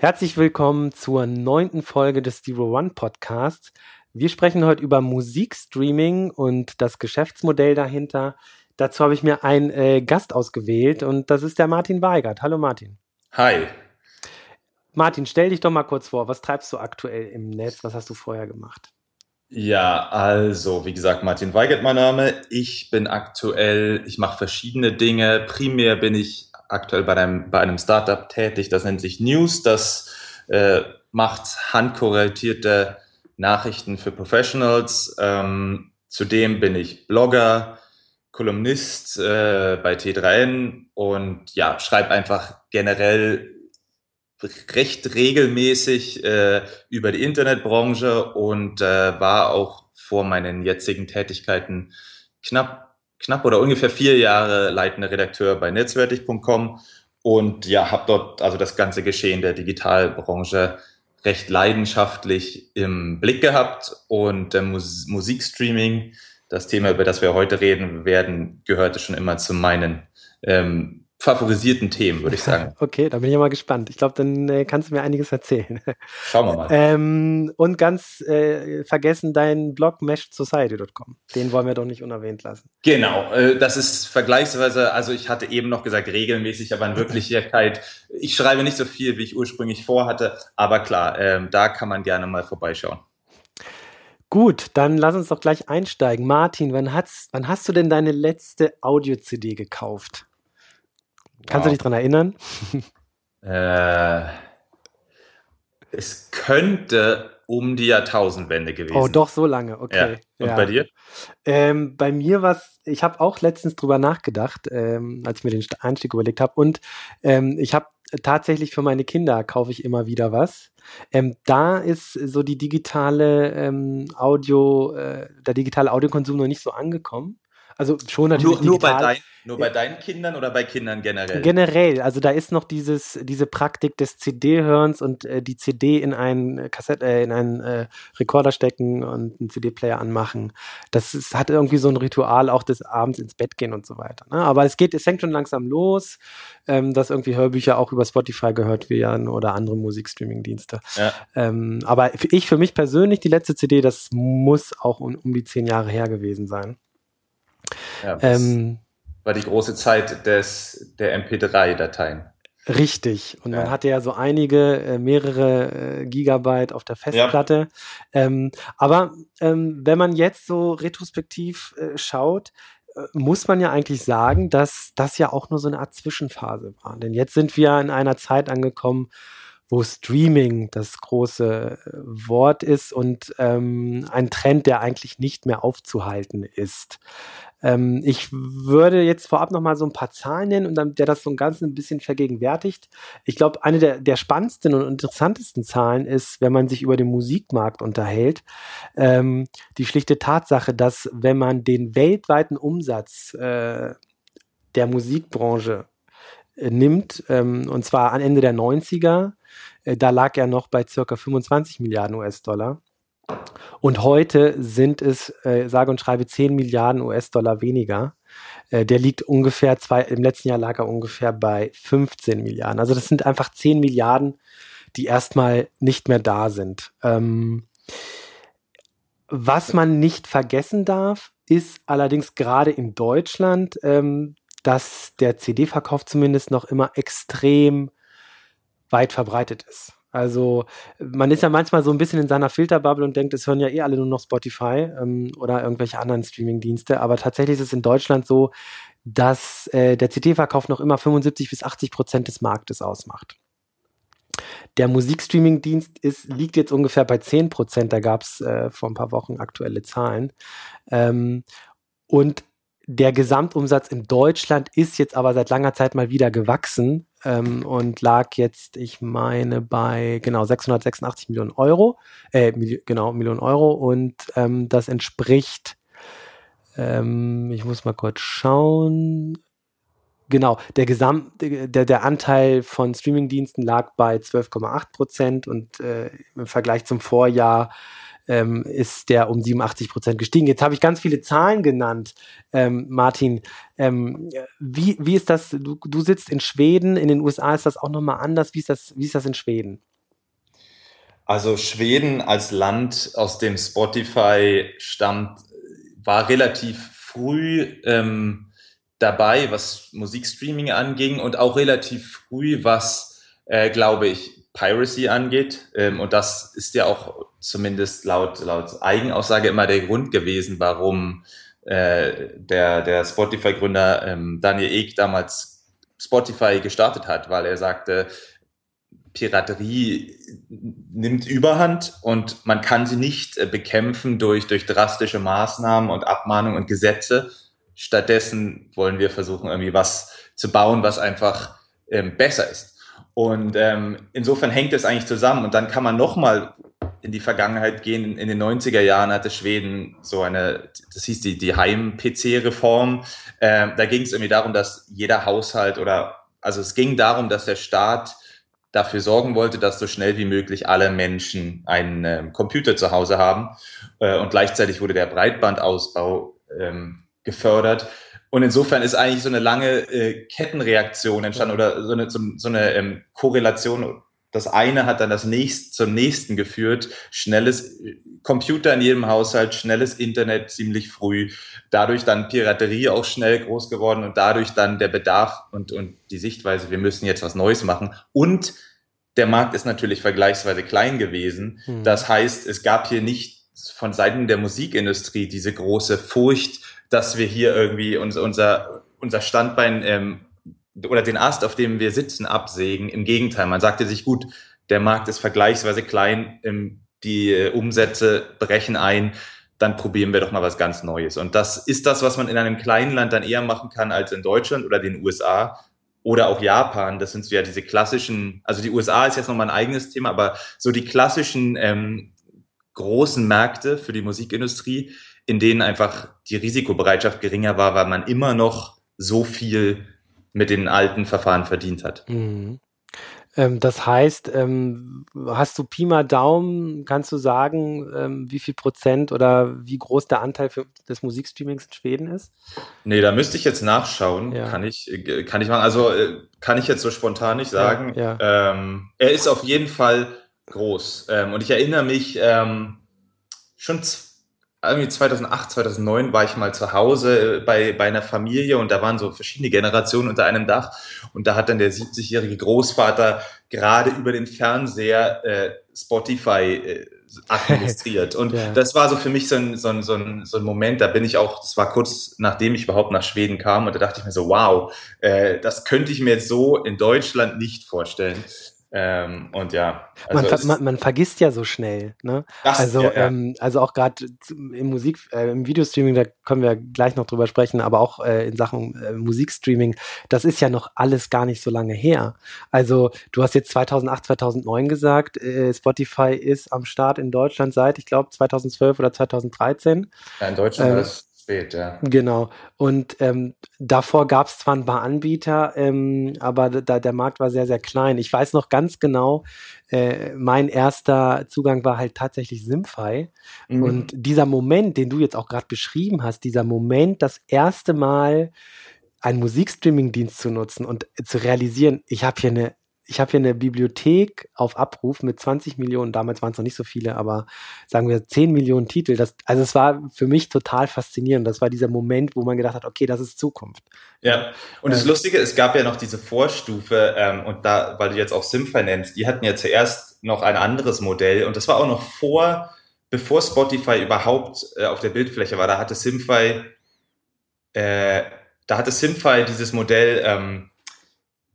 Herzlich willkommen zur neunten Folge des Zero One Podcasts. Wir sprechen heute über Musikstreaming und das Geschäftsmodell dahinter. Dazu habe ich mir einen äh, Gast ausgewählt und das ist der Martin Weigert. Hallo Martin. Hi. Martin, stell dich doch mal kurz vor. Was treibst du aktuell im Netz? Was hast du vorher gemacht? Ja, also, wie gesagt, Martin Weigert mein Name. Ich bin aktuell, ich mache verschiedene Dinge. Primär bin ich aktuell bei einem, bei einem Startup tätig, das nennt sich News. Das äh, macht handkorreltierte Nachrichten für Professionals. Ähm, zudem bin ich Blogger, Kolumnist äh, bei T3N und ja, schreibe einfach generell recht regelmäßig äh, über die Internetbranche und äh, war auch vor meinen jetzigen Tätigkeiten knapp knapp oder ungefähr vier Jahre leitender Redakteur bei netzwertig.com und ja, habe dort also das ganze Geschehen der Digitalbranche recht leidenschaftlich im Blick gehabt und äh, Mus Musikstreaming, das Thema, über das wir heute reden werden, gehörte schon immer zu meinen ähm, favorisierten Themen, würde ich sagen. Okay, da bin ich mal gespannt. Ich glaube, dann äh, kannst du mir einiges erzählen. Schauen wir mal. Ähm, und ganz äh, vergessen deinen Blog meshedsociety.com. Den wollen wir doch nicht unerwähnt lassen. Genau, äh, das ist vergleichsweise, also ich hatte eben noch gesagt regelmäßig, aber in Wirklichkeit, ich schreibe nicht so viel, wie ich ursprünglich vorhatte, aber klar, ähm, da kann man gerne mal vorbeischauen. Gut, dann lass uns doch gleich einsteigen. Martin, wann, hat's, wann hast du denn deine letzte Audio-CD gekauft? Kannst wow. du dich dran erinnern? Äh, es könnte um die Jahrtausendwende gewesen. Oh, doch so lange, okay. Ja. Und ja. bei dir? Ähm, bei mir war ich habe auch letztens drüber nachgedacht, ähm, als ich mir den Einstieg überlegt habe. Und ähm, ich habe tatsächlich für meine Kinder kaufe ich immer wieder was. Ähm, da ist so die digitale ähm, Audio, äh, der digitale Audiokonsum noch nicht so angekommen. Also schon natürlich. Nur, nur bei, dein, nur bei deinen Kindern oder bei Kindern generell? Generell. Also da ist noch dieses, diese Praktik des CD-Hörens und äh, die CD in einen Kassette, äh, in einen äh, Rekorder stecken und einen CD-Player anmachen. Das ist, hat irgendwie so ein Ritual auch des Abends ins Bett gehen und so weiter. Ne? Aber es geht, es fängt schon langsam los, ähm, dass irgendwie Hörbücher auch über Spotify gehört werden oder andere Musikstreaming-Dienste. Ja. Ähm, aber ich für mich persönlich, die letzte CD, das muss auch um, um die zehn Jahre her gewesen sein. Ja, ähm, war die große Zeit des, der MP3-Dateien. Richtig. Und ja. man hatte ja so einige, äh, mehrere äh, Gigabyte auf der Festplatte. Ja. Ähm, aber ähm, wenn man jetzt so retrospektiv äh, schaut, äh, muss man ja eigentlich sagen, dass das ja auch nur so eine Art Zwischenphase war. Denn jetzt sind wir in einer Zeit angekommen, wo Streaming das große äh, Wort ist und ähm, ein Trend, der eigentlich nicht mehr aufzuhalten ist. Ähm, ich würde jetzt vorab noch mal so ein paar Zahlen nennen und dann der das so ein ganz ein bisschen vergegenwärtigt. Ich glaube, eine der, der spannendsten und interessantesten Zahlen ist, wenn man sich über den Musikmarkt unterhält, ähm, die schlichte Tatsache, dass wenn man den weltweiten Umsatz äh, der Musikbranche äh, nimmt, ähm, und zwar an Ende der 90er, äh, da lag er noch bei circa 25 Milliarden US-Dollar. Und heute sind es, äh, sage und schreibe, 10 Milliarden US-Dollar weniger. Äh, der liegt ungefähr, zwei, im letzten Jahr lag er ungefähr bei 15 Milliarden. Also das sind einfach 10 Milliarden, die erstmal nicht mehr da sind. Ähm, was man nicht vergessen darf, ist allerdings gerade in Deutschland, ähm, dass der CD-Verkauf zumindest noch immer extrem weit verbreitet ist. Also man ist ja manchmal so ein bisschen in seiner Filterbubble und denkt, es hören ja eh alle nur noch Spotify ähm, oder irgendwelche anderen Streaming-Dienste. Aber tatsächlich ist es in Deutschland so, dass äh, der CD-Verkauf noch immer 75 bis 80 Prozent des Marktes ausmacht. Der Musikstreaming-Dienst liegt jetzt ungefähr bei 10 Prozent. Da gab es äh, vor ein paar Wochen aktuelle Zahlen. Ähm, und der Gesamtumsatz in Deutschland ist jetzt aber seit langer Zeit mal wieder gewachsen ähm, und lag jetzt, ich meine, bei genau 686 Millionen Euro, äh, Milli genau Millionen Euro und ähm, das entspricht Ähm, ich muss mal kurz schauen. Genau, der Gesamt, der, der Anteil von Streamingdiensten lag bei 12,8 Prozent und äh, im Vergleich zum Vorjahr ähm, ist der um 87 Prozent gestiegen. Jetzt habe ich ganz viele Zahlen genannt, ähm, Martin. Ähm, wie, wie ist das? Du, du sitzt in Schweden, in den USA ist das auch nochmal anders. Wie ist das, wie ist das in Schweden? Also Schweden als Land, aus dem Spotify stammt, war relativ früh ähm, dabei, was Musikstreaming anging und auch relativ früh, was, äh, glaube ich, Piracy angeht. Ähm, und das ist ja auch zumindest laut, laut Eigenaussage immer der Grund gewesen, warum äh, der, der Spotify-Gründer ähm, Daniel Ek damals Spotify gestartet hat, weil er sagte, Piraterie nimmt Überhand und man kann sie nicht äh, bekämpfen durch, durch drastische Maßnahmen und Abmahnungen und Gesetze. Stattdessen wollen wir versuchen, irgendwie was zu bauen, was einfach ähm, besser ist. Und ähm, insofern hängt es eigentlich zusammen. Und dann kann man nochmal in die Vergangenheit gehen. In den 90er Jahren hatte Schweden so eine, das hieß die, die Heim-PC-Reform. Ähm, da ging es irgendwie darum, dass jeder Haushalt oder, also es ging darum, dass der Staat dafür sorgen wollte, dass so schnell wie möglich alle Menschen einen äh, Computer zu Hause haben. Äh, und gleichzeitig wurde der Breitbandausbau ähm, gefördert. Und insofern ist eigentlich so eine lange äh, Kettenreaktion entstanden oder so eine, so, so eine ähm, Korrelation. Das eine hat dann das nächste zum nächsten geführt. Schnelles äh, Computer in jedem Haushalt, schnelles Internet ziemlich früh. Dadurch dann Piraterie auch schnell groß geworden und dadurch dann der Bedarf und, und die Sichtweise, wir müssen jetzt was Neues machen. Und der Markt ist natürlich vergleichsweise klein gewesen. Mhm. Das heißt, es gab hier nicht von Seiten der Musikindustrie diese große Furcht, dass wir hier irgendwie unser, unser, unser Standbein ähm, oder den Ast, auf dem wir sitzen, absägen. Im Gegenteil, man sagte sich, gut, der Markt ist vergleichsweise klein, ähm, die äh, Umsätze brechen ein, dann probieren wir doch mal was ganz Neues. Und das ist das, was man in einem kleinen Land dann eher machen kann als in Deutschland oder den USA oder auch Japan. Das sind so ja diese klassischen, also die USA ist jetzt nochmal ein eigenes Thema, aber so die klassischen ähm, großen Märkte für die Musikindustrie, in denen einfach die Risikobereitschaft geringer war, weil man immer noch so viel mit den alten Verfahren verdient hat. Mhm. Ähm, das heißt, ähm, hast du Pi mal Daumen, kannst du sagen, ähm, wie viel Prozent oder wie groß der Anteil für, des Musikstreamings in Schweden ist? Nee, da müsste ich jetzt nachschauen. Ja. Kann ich, äh, kann ich machen. Also äh, kann ich jetzt so spontan nicht sagen. Ja, ja. Ähm, er ist auf jeden Fall groß. Ähm, und ich erinnere mich ähm, schon irgendwie 2008, 2009 war ich mal zu Hause äh, bei, bei einer Familie und da waren so verschiedene Generationen unter einem Dach und da hat dann der 70-jährige Großvater gerade über den Fernseher äh, Spotify äh, administriert. Und ja. das war so für mich so ein, so, ein, so, ein, so ein Moment, da bin ich auch, das war kurz nachdem ich überhaupt nach Schweden kam und da dachte ich mir so, wow, äh, das könnte ich mir jetzt so in Deutschland nicht vorstellen. Ähm, und ja. Also man, man, man, vergisst ja so schnell. Ne? Das, also, ja, ja. Ähm, also auch gerade im Musik, äh, im Videostreaming, da können wir gleich noch drüber sprechen, aber auch äh, in Sachen äh, Musikstreaming, das ist ja noch alles gar nicht so lange her. Also du hast jetzt 2008, 2009 gesagt, äh, Spotify ist am Start in Deutschland seit, ich glaube, 2012 oder 2013. Ja, in Deutschland ähm, das spät, ja. Genau. Und ähm, davor gab es zwar ein paar Anbieter, ähm, aber da, der Markt war sehr, sehr klein. Ich weiß noch ganz genau, äh, mein erster Zugang war halt tatsächlich Simfy. Mhm. Und dieser Moment, den du jetzt auch gerade beschrieben hast, dieser Moment, das erste Mal einen Musikstreaming-Dienst zu nutzen und zu realisieren, ich habe hier eine ich habe hier eine Bibliothek auf Abruf mit 20 Millionen, damals waren es noch nicht so viele, aber sagen wir 10 Millionen Titel. Das, also es war für mich total faszinierend. Das war dieser Moment, wo man gedacht hat, okay, das ist Zukunft. Ja, und das ähm, Lustige, es gab ja noch diese Vorstufe, ähm, und da, weil du jetzt auch Simfy nennst, die hatten ja zuerst noch ein anderes Modell und das war auch noch vor, bevor Spotify überhaupt äh, auf der Bildfläche war, da hatte Simfy, äh, da hatte Simfy dieses Modell, ähm,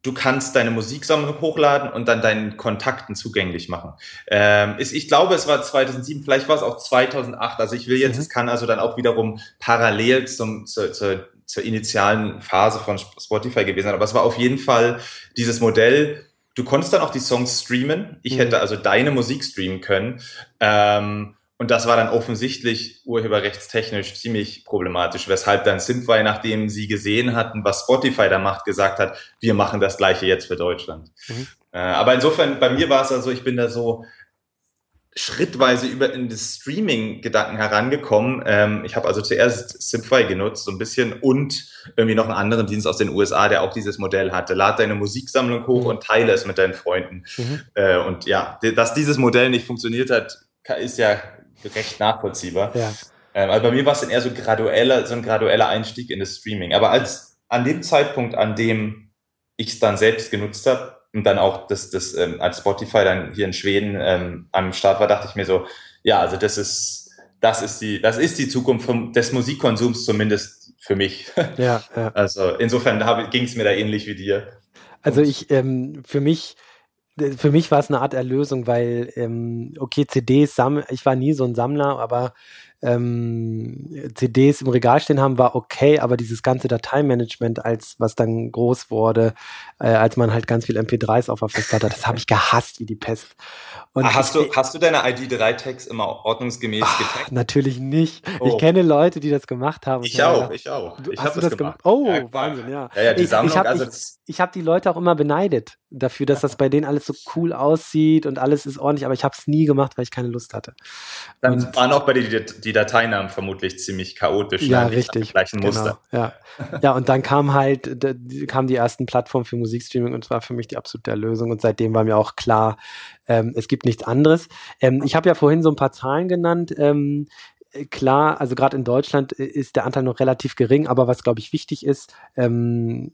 du kannst deine Musiksammlung hochladen und dann deinen Kontakten zugänglich machen. Ähm, ist, ich glaube, es war 2007, vielleicht war es auch 2008. Also ich will jetzt, mhm. es kann also dann auch wiederum parallel zum, zur, zur, zur initialen Phase von Spotify gewesen sein. Aber es war auf jeden Fall dieses Modell. Du konntest dann auch die Songs streamen. Ich mhm. hätte also deine Musik streamen können. Ähm, Und das war dann offensichtlich urheberrechtstechnisch ziemlich problematisch, weshalb dann Simfy, nachdem sie gesehen hatten, was Spotify da macht, gesagt hat, wir machen das gleiche jetzt für Deutschland. Mhm. Äh, aber insofern, bei mir war es also, ich bin da so schrittweise über in das Streaming-Gedanken herangekommen. Ähm, ich habe also zuerst Simfy genutzt, so ein bisschen, und irgendwie noch einen anderen Dienst aus den USA, der auch dieses Modell hatte. Lad deine Musiksammlung hoch mhm. und teile es mit deinen Freunden. Mhm. Äh, und ja, dass dieses Modell nicht funktioniert hat, ist ja recht nachvollziehbar. Ja. Ähm, also bei mir war es dann eher so gradueller, so ein gradueller Einstieg in das Streaming. Aber als an dem Zeitpunkt, an dem ich es dann selbst genutzt habe und dann auch das, das ähm, als Spotify dann hier in Schweden ähm, am Start war, dachte ich mir so, ja, also das ist, das ist die, das ist die Zukunft vom, des Musikkonsums zumindest für mich. Ja, ja. Also insofern ging es mir da ähnlich wie dir. Also ich, ähm, für mich, für mich war es eine Art Erlösung, weil, ähm, okay, CDs, sammel, ich war nie so ein Sammler, aber ähm, CDs im Regal stehen haben, war okay, aber dieses ganze Dateimanagement, als was dann groß wurde, äh, als man halt ganz viel MP3s auf der Festplatte das habe ich gehasst wie die Pest. Und ah, hast, ich, du, hast du deine ID3-Tags immer ordnungsgemäß ach, getaggt? Natürlich nicht. Oh. Ich kenne Leute, die das gemacht haben. Ich auch, gedacht, ich auch. Du, ich hast du das gemacht? gemacht? Oh, ja, Wahnsinn, ja. Ja, ja die Sammlung, ich, ich habe also hab die Leute auch immer beneidet dafür, dass das bei denen alles so cool aussieht und alles ist ordentlich, aber ich habe es nie gemacht, weil ich keine Lust hatte. Dann und, waren auch bei dir die, die Dateinamen vermutlich ziemlich chaotisch. Ja, ne? richtig. Gleichen Muster. Genau, ja. ja, und dann kam halt, kamen die ersten Plattformen für Musikstreaming und es war für mich die absolute Erlösung und seitdem war mir auch klar, ähm, es gibt nichts anderes. Ähm, ich habe ja vorhin so ein paar Zahlen genannt. Ähm, klar, also gerade in Deutschland ist der Anteil noch relativ gering, aber was glaube ich wichtig ist, ähm,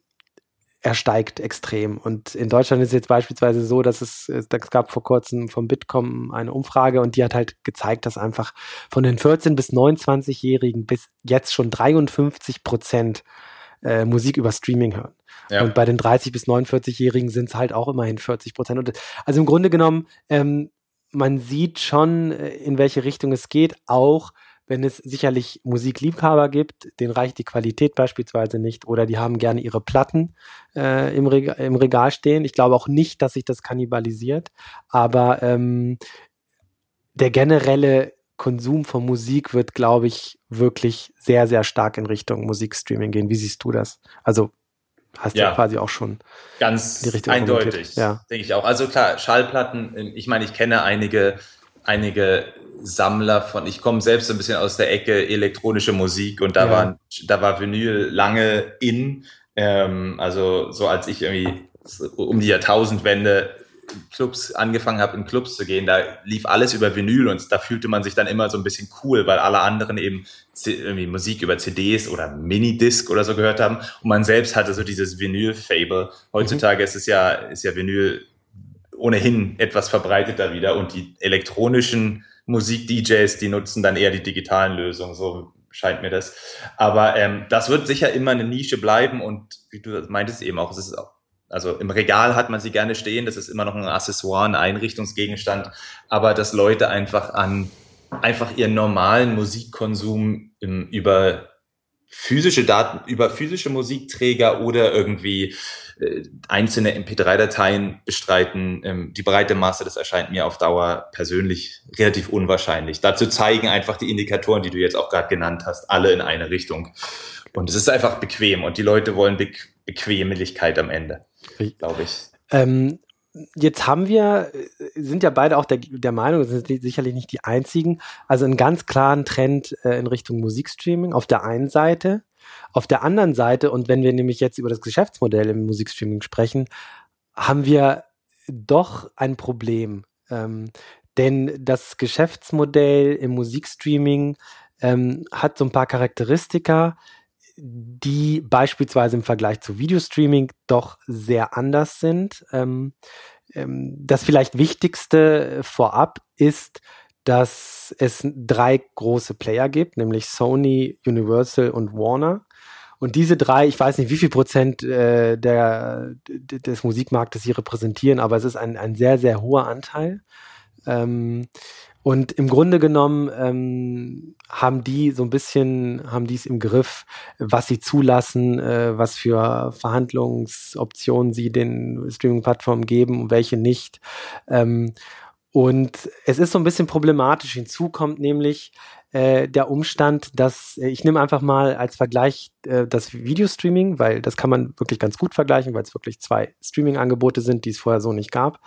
er steigt extrem. Und in Deutschland ist es jetzt beispielsweise so, dass es, es gab vor kurzem vom Bitkom eine Umfrage und die hat halt gezeigt, dass einfach von den 14 bis 29-Jährigen bis jetzt schon 53 Prozent äh, Musik über Streaming hören. Ja. Und bei den 30 bis 49-Jährigen sind es halt auch immerhin 40 Prozent. Also im Grunde genommen, ähm, man sieht schon, äh, in welche Richtung es geht, auch wenn es sicherlich Musikliebhaber gibt, denen reicht die Qualität beispielsweise nicht oder die haben gerne ihre Platten äh, im, Reg im, Regal stehen. Ich glaube auch nicht, dass sich das kannibalisiert, aber ähm, der generelle Konsum von Musik wird, glaube ich, wirklich sehr, sehr stark in Richtung Musikstreaming gehen. Wie siehst du das? Also hast du ja, quasi auch schon ganz die Richtung eindeutig, ja. denke ich auch. Also klar, Schallplatten, ich meine, ich kenne einige, einige Sammler von, ich komme selbst ein bisschen aus der Ecke elektronische Musik und da ja. war, da war Vinyl lange in, ähm, also so als ich irgendwie um die Jahrtausendwende Clubs angefangen habe, in Clubs zu gehen, da lief alles über Vinyl und da fühlte man sich dann immer so ein bisschen cool, weil alle anderen eben irgendwie Musik über CDs oder Minidisc oder so gehört haben und man selbst hatte so dieses Vinyl-Fable. Heutzutage mhm. ist es ja, ist ja Vinyl ohnehin etwas verbreiteter wieder und die elektronischen Musik-DJs, die nutzen dann eher die digitalen Lösungen, so scheint mir das. Aber ähm, das wird sicher immer eine Nische bleiben und wie du meintest eben auch, es ist auch also im Regal hat man sie gerne stehen, das ist immer noch ein Accessoire, ein Einrichtungsgegenstand, aber dass Leute einfach an einfach ihren normalen Musikkonsum im, über physische Daten, über physische Musikträger oder irgendwie äh, einzelne MP3-Dateien bestreiten. Ähm, die breite Masse, das erscheint mir auf Dauer persönlich relativ unwahrscheinlich. Dazu zeigen einfach die Indikatoren, die du jetzt auch gerade genannt hast, alle in eine Richtung. Und es ist einfach bequem und die Leute wollen Be Bequemlichkeit am Ende glaube ich. Ähm, jetzt haben wir, sind ja beide auch der, der Meinung, sind sicherlich nicht die einzigen, also einen ganz klaren Trend äh, in Richtung Musikstreaming auf der einen Seite. Auf der anderen Seite, und wenn wir nämlich jetzt über das Geschäftsmodell im Musikstreaming sprechen, haben wir doch ein Problem. Ähm, denn das Geschäftsmodell im Musikstreaming ähm, hat so ein paar Charakteristika, die beispielsweise im Vergleich zu Videostreaming doch sehr anders sind. Ähm, ähm, das vielleicht Wichtigste vorab ist, dass es drei große Player gibt, nämlich Sony, Universal und Warner. Und diese drei, ich weiß nicht, wie viel Prozent äh, der, des Musikmarktes sie repräsentieren, aber es ist ein, ein sehr, sehr hoher Anteil. Ähm, und im Grunde genommen ähm, haben die so ein bisschen, haben die es im Griff, was sie zulassen, äh, was für Verhandlungsoptionen sie den Streaming-Plattformen geben und welche nicht. Ähm, und es ist so ein bisschen problematisch. Hinzu kommt nämlich äh, der Umstand, dass äh, ich nehme einfach mal als Vergleich äh, das Videostreaming, weil das kann man wirklich ganz gut vergleichen, weil es wirklich zwei Streaming-Angebote sind, die es vorher so nicht gab.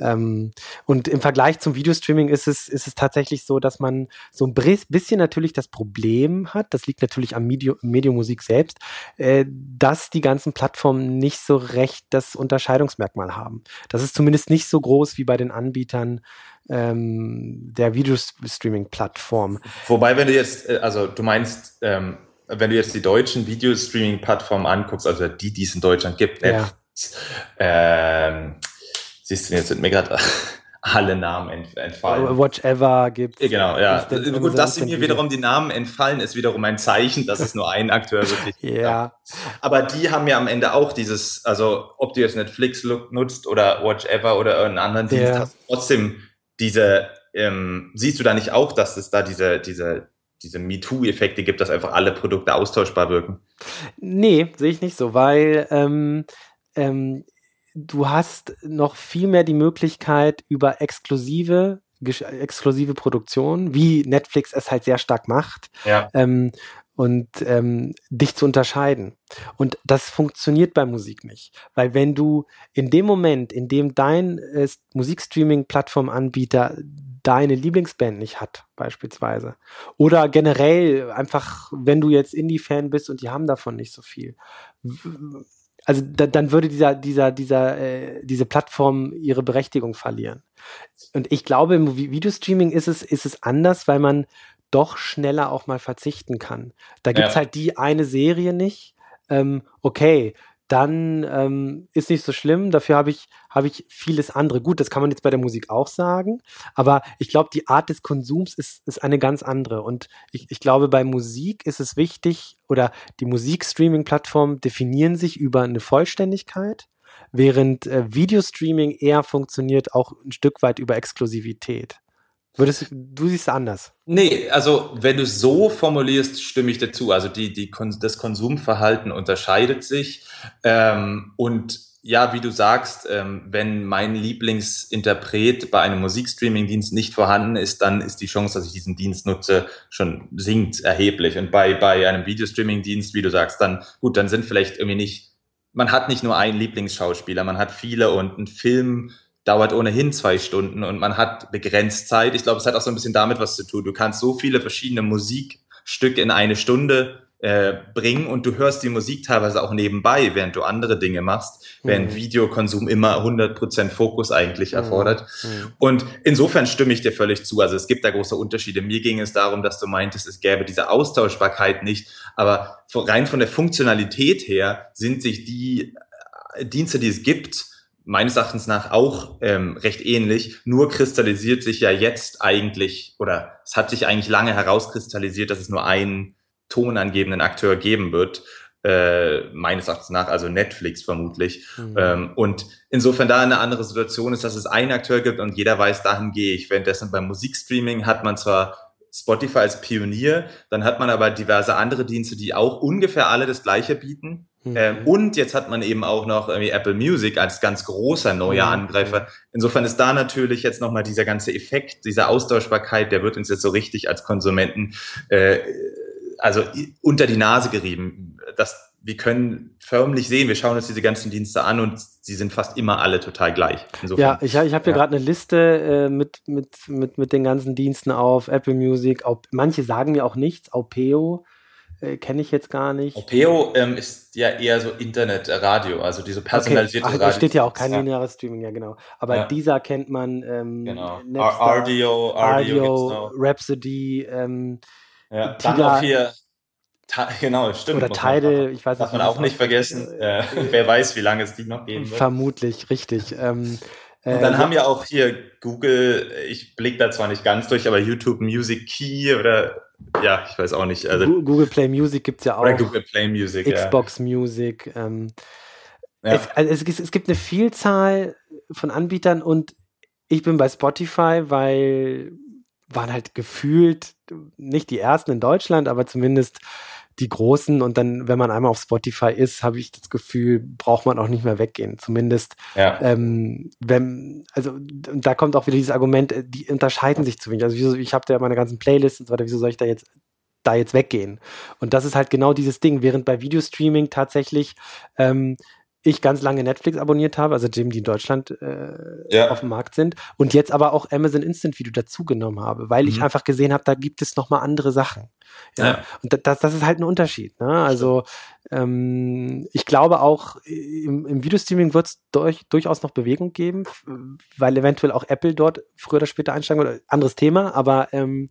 Ähm, und im Vergleich zum Videostreaming ist es, ist es tatsächlich so, dass man so ein bisschen natürlich das Problem hat, das liegt natürlich am Medium, Medienmusik selbst, äh, dass die ganzen Plattformen nicht so recht das Unterscheidungsmerkmal haben. Das ist zumindest nicht so groß wie bei den Anbietern ähm, der Videostreaming-Plattform. Wobei, wenn du jetzt, äh, also du meinst, ähm, wenn du jetzt die deutschen Videostreaming-Plattformen anguckst, also die, die es in Deutschland gibt, ja. ähm, siehst du, jetzt sind mir gerade alle Namen entfallen. Watch Ever gibt es. Genau, ja. Gut, dass mir wiederum die Namen entfallen, ist wiederum ein Zeichen, dass es nur ein Akteur wirklich gibt. ja. Aber die haben ja am Ende auch dieses, also ob du jetzt Netflix nutzt oder Watch Ever oder irgendeinen anderen Dienst, ja. hast trotzdem diese, ähm, siehst du da nicht auch, dass es da diese, diese, diese MeToo-Effekte gibt, dass einfach alle Produkte austauschbar wirken? Nee, sehe ich nicht so, weil ähm, ähm, du hast noch viel mehr die Möglichkeit über exklusive exklusive Produktionen, wie Netflix es halt sehr stark macht, ja. ähm, und ähm, dich zu unterscheiden. Und das funktioniert bei Musik nicht, weil wenn du in dem Moment, in dem dein äh, Musikstreaming-Plattform-Anbieter deine Lieblingsband nicht hat, beispielsweise, oder generell einfach, wenn du jetzt Indie-Fan bist und die haben davon nicht so viel, also da, dann würde dieser, dieser, dieser, äh, diese Plattform ihre Berechtigung verlieren. Und ich glaube, im Videostreaming ist es, ist es anders, weil man doch schneller auch mal verzichten kann. Da gibt's ja. halt die eine Serie nicht. Ähm, okay, dann ähm, ist nicht so schlimm. Dafür habe ich, habe ich vieles andere. Gut, das kann man jetzt bei der Musik auch sagen, aber ich glaube, die Art des Konsums ist, ist eine ganz andere. Und ich, ich glaube, bei Musik ist es wichtig, oder die Musikstreaming-Plattformen definieren sich über eine Vollständigkeit, während äh, Videostreaming eher funktioniert auch ein Stück weit über Exklusivität. Würdest, du siehst anders. Nee, also wenn du es so formulierst, stimme ich dazu. Also die, die, das Konsumverhalten unterscheidet sich. Ähm, und ja, wie du sagst, ähm, wenn mein Lieblingsinterpret bei einem Musikstreaming-Dienst nicht vorhanden ist, dann ist die Chance, dass ich diesen Dienst nutze, schon sinkt erheblich. Und bei, bei einem Videostreaming-Dienst, wie du sagst, dann gut, dann sind vielleicht irgendwie nicht, man hat nicht nur einen Lieblingsschauspieler, man hat viele und ein Film dauert ohnehin zwei Stunden und man hat begrenzt Zeit. Ich glaube, es hat auch so ein bisschen damit was zu tun. Du kannst so viele verschiedene Musikstücke in eine Stunde äh, bringen und du hörst die Musik teilweise auch nebenbei, während du andere Dinge machst, mhm. während Videokonsum immer 100% Fokus eigentlich mhm. erfordert. Mhm. Und insofern stimme ich dir völlig zu. Also es gibt da große Unterschiede. Mir ging es darum, dass du meintest, es gäbe diese Austauschbarkeit nicht, aber rein von der Funktionalität her sind sich die äh, Dienste, die es gibt, meines Erachtens nach auch ähm, recht ähnlich. Nur kristallisiert sich ja jetzt eigentlich, oder es hat sich eigentlich lange herauskristallisiert, dass es nur einen tonangebenden Akteur geben wird. Äh, meines Erachtens nach, also Netflix vermutlich. Mhm. Ähm, und insofern da eine andere Situation ist, dass es einen Akteur gibt und jeder weiß, dahin gehe ich. Währenddessen beim Musikstreaming hat man zwar Spotify als Pionier, dann hat man aber diverse andere Dienste, die auch ungefähr alle das Gleiche bieten. Mhm. Ähm, und jetzt hat man eben auch noch irgendwie Apple Music als ganz großer neuer mhm. Angreifer. Insofern ist da natürlich jetzt nochmal dieser ganze Effekt, diese Austauschbarkeit, der wird uns jetzt so richtig als Konsumenten äh, also unter die Nase gerieben. Das, wir können förmlich sehen, wir schauen uns diese ganzen Dienste an und sie sind fast immer alle total gleich. Insofern, ja, ich, ich habe hier ja. gerade eine Liste äh, mit, mit, mit, mit den ganzen Diensten auf Apple Music. Auch, manche sagen mir auch nichts. Aupeo äh, kenne ich jetzt gar nicht. Opeo ähm, ist ja eher so Internet-Radio, also diese personalisierte okay. Ach, Radio. steht ja auch kein lineares Streaming, ja genau. Aber ja. dieser kennt man. Ähm, genau. Napster, RDO, RDO, Rhapsody. Ähm, ja, dann auch hier Genau, stimmt. Oder Tidal, ich weiß nicht. Darf man auch nicht vergessen. Äh, wer weiß, wie lange es die noch geben wird. Vermutlich, richtig. Ähm, und dann äh, haben ja auch hier Google, ich blicke da zwar nicht ganz durch, aber YouTube Music Key oder ja, ich weiß auch nicht. Also, Google Play Music gibt es ja auch. Oder Google Play Music, Xbox ja. Music. Ähm, ja. es, also es, es, gibt eine Vielzahl von Anbietern und ich bin bei Spotify, weil waren halt gefühlt nicht die ersten in Deutschland, aber zumindest die großen und dann, wenn man einmal auf Spotify ist, habe ich das Gefühl, braucht man auch nicht mehr weggehen. Zumindest, ja. ähm, wenn, also da kommt auch wieder dieses Argument, äh, die unterscheiden sich zu wenig. Also wieso, ich habe da meine ganzen Playlists und so weiter, wieso soll ich da jetzt da jetzt weggehen? Und das ist halt genau dieses Ding, während bei Videostreaming tatsächlich ähm, ich ganz lange Netflix abonniert habe, also dem, die in Deutschland äh, ja. auf dem Markt sind, und jetzt aber auch Amazon Instant Video dazugenommen habe, weil mhm. ich einfach gesehen habe, da gibt es noch mal andere Sachen. Ja, ja. und das, das ist halt ein Unterschied. Ne? Also ähm, ich glaube auch im, im Videostreaming wird es durch, durchaus noch Bewegung geben, weil eventuell auch Apple dort früher oder später einsteigen wird. Anderes Thema, aber ähm,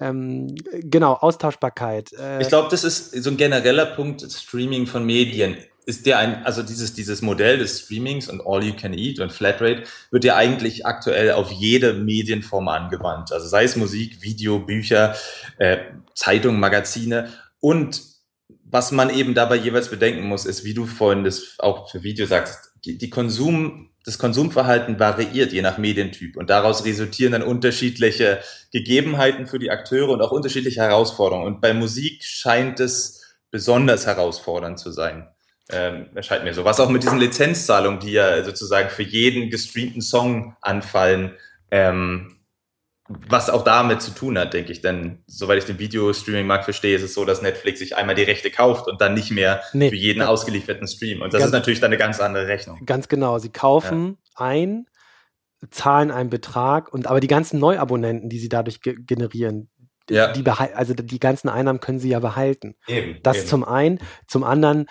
ähm, genau, Austauschbarkeit. Äh, ich glaube, das ist so ein genereller Punkt, Streaming von Medien ist der ein, also dieses, dieses Modell des Streamings und All You Can Eat und Flatrate wird ja eigentlich aktuell auf jede Medienform angewandt. Also sei es Musik, Video, Bücher, äh, Zeitungen, Magazine. Und was man eben dabei jeweils bedenken muss, ist, wie du vorhin das auch für Video sagst, die, die Konsum, das Konsumverhalten variiert je nach Medientyp und daraus resultieren dann unterschiedliche Gegebenheiten für die Akteure und auch unterschiedliche Herausforderungen. Und bei Musik scheint es besonders herausfordernd zu sein ähm, erscheint mir so. Was auch mit diesen Lizenzzahlungen, die ja sozusagen für jeden gestreamten Song anfallen, ähm, was auch damit zu tun hat, denke ich. Denn soweit ich den Videostreaming-Markt verstehe, ist es so, dass Netflix sich einmal die Rechte kauft und dann nicht mehr nee, für jeden ausgelieferten Stream. Und das ist natürlich dann eine ganz andere Rechnung. Ganz genau. Sie kaufen ja. ein, zahlen einen Betrag und aber die ganzen Neuabonnenten, die sie dadurch ge generieren, ja. die also die ganzen Einnahmen können sie ja behalten. Eben, das eben. zum einen. Zum anderen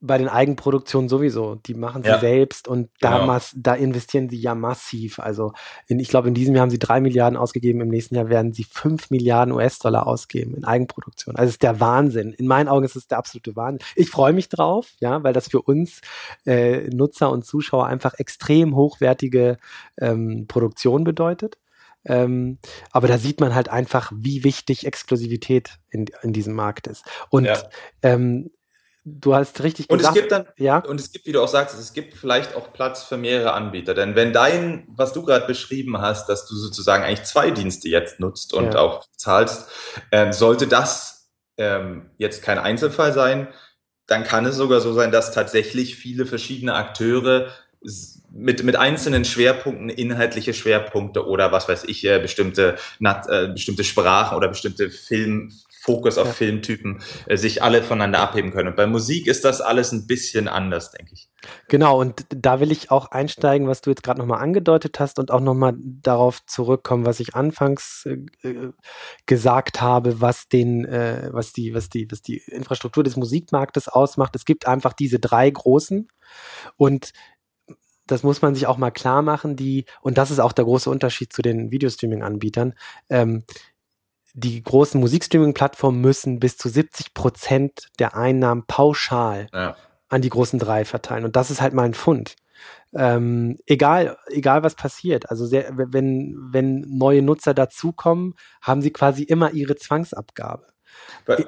bei den Eigenproduktionen sowieso. Die machen sie ja. selbst und da, genau. da investieren sie ja massiv. Also in, ich glaube, in diesem Jahr haben sie drei Milliarden ausgegeben, im nächsten Jahr werden sie fünf Milliarden US-Dollar ausgeben in Eigenproduktion. Also es ist der Wahnsinn. In meinen Augen ist es der absolute Wahnsinn. Ich freue mich drauf, ja, weil das für uns äh, Nutzer und Zuschauer einfach extrem hochwertige ähm, Produktion bedeutet. Ähm, aber da sieht man halt einfach, wie wichtig Exklusivität in, in diesem Markt ist. Und ja. ähm, du hast richtig und gesagt. Es gibt dann, ja? Und es gibt, wie du auch sagst, es gibt vielleicht auch Platz für mehrere Anbieter. Denn wenn dein, was du gerade beschrieben hast, dass du sozusagen eigentlich zwei Dienste jetzt nutzt und ja. auch zahlst, ähm, sollte das ähm, jetzt kein Einzelfall sein, dann kann es sogar so sein, dass tatsächlich viele verschiedene Akteure mit, mit einzelnen Schwerpunkten, inhaltliche Schwerpunkte oder was weiß ich, äh, bestimmte, äh, bestimmte Sprachen oder bestimmte Film, Fokus auf ja. Filmtypen äh, sich alle voneinander abheben können. Und bei Musik ist das alles ein bisschen anders, denke ich. Genau, und da will ich auch einsteigen, was du jetzt gerade nochmal angedeutet hast und auch nochmal darauf zurückkommen, was ich anfangs äh, äh, gesagt habe, was den, äh, was die, was die, was die Infrastruktur des Musikmarktes ausmacht. Es gibt einfach diese drei großen und das muss man sich auch mal klar machen, die, und das ist auch der große Unterschied zu den Videostreaming-Anbietern, ähm, die großen Musikstreaming-Plattformen müssen bis zu 70 Prozent der Einnahmen pauschal ja. an die großen drei verteilen. Und das ist halt mal ein Fund. Ähm, egal, egal was passiert. Also sehr, wenn, wenn neue Nutzer dazukommen, haben sie quasi immer ihre Zwangsabgabe. But äh,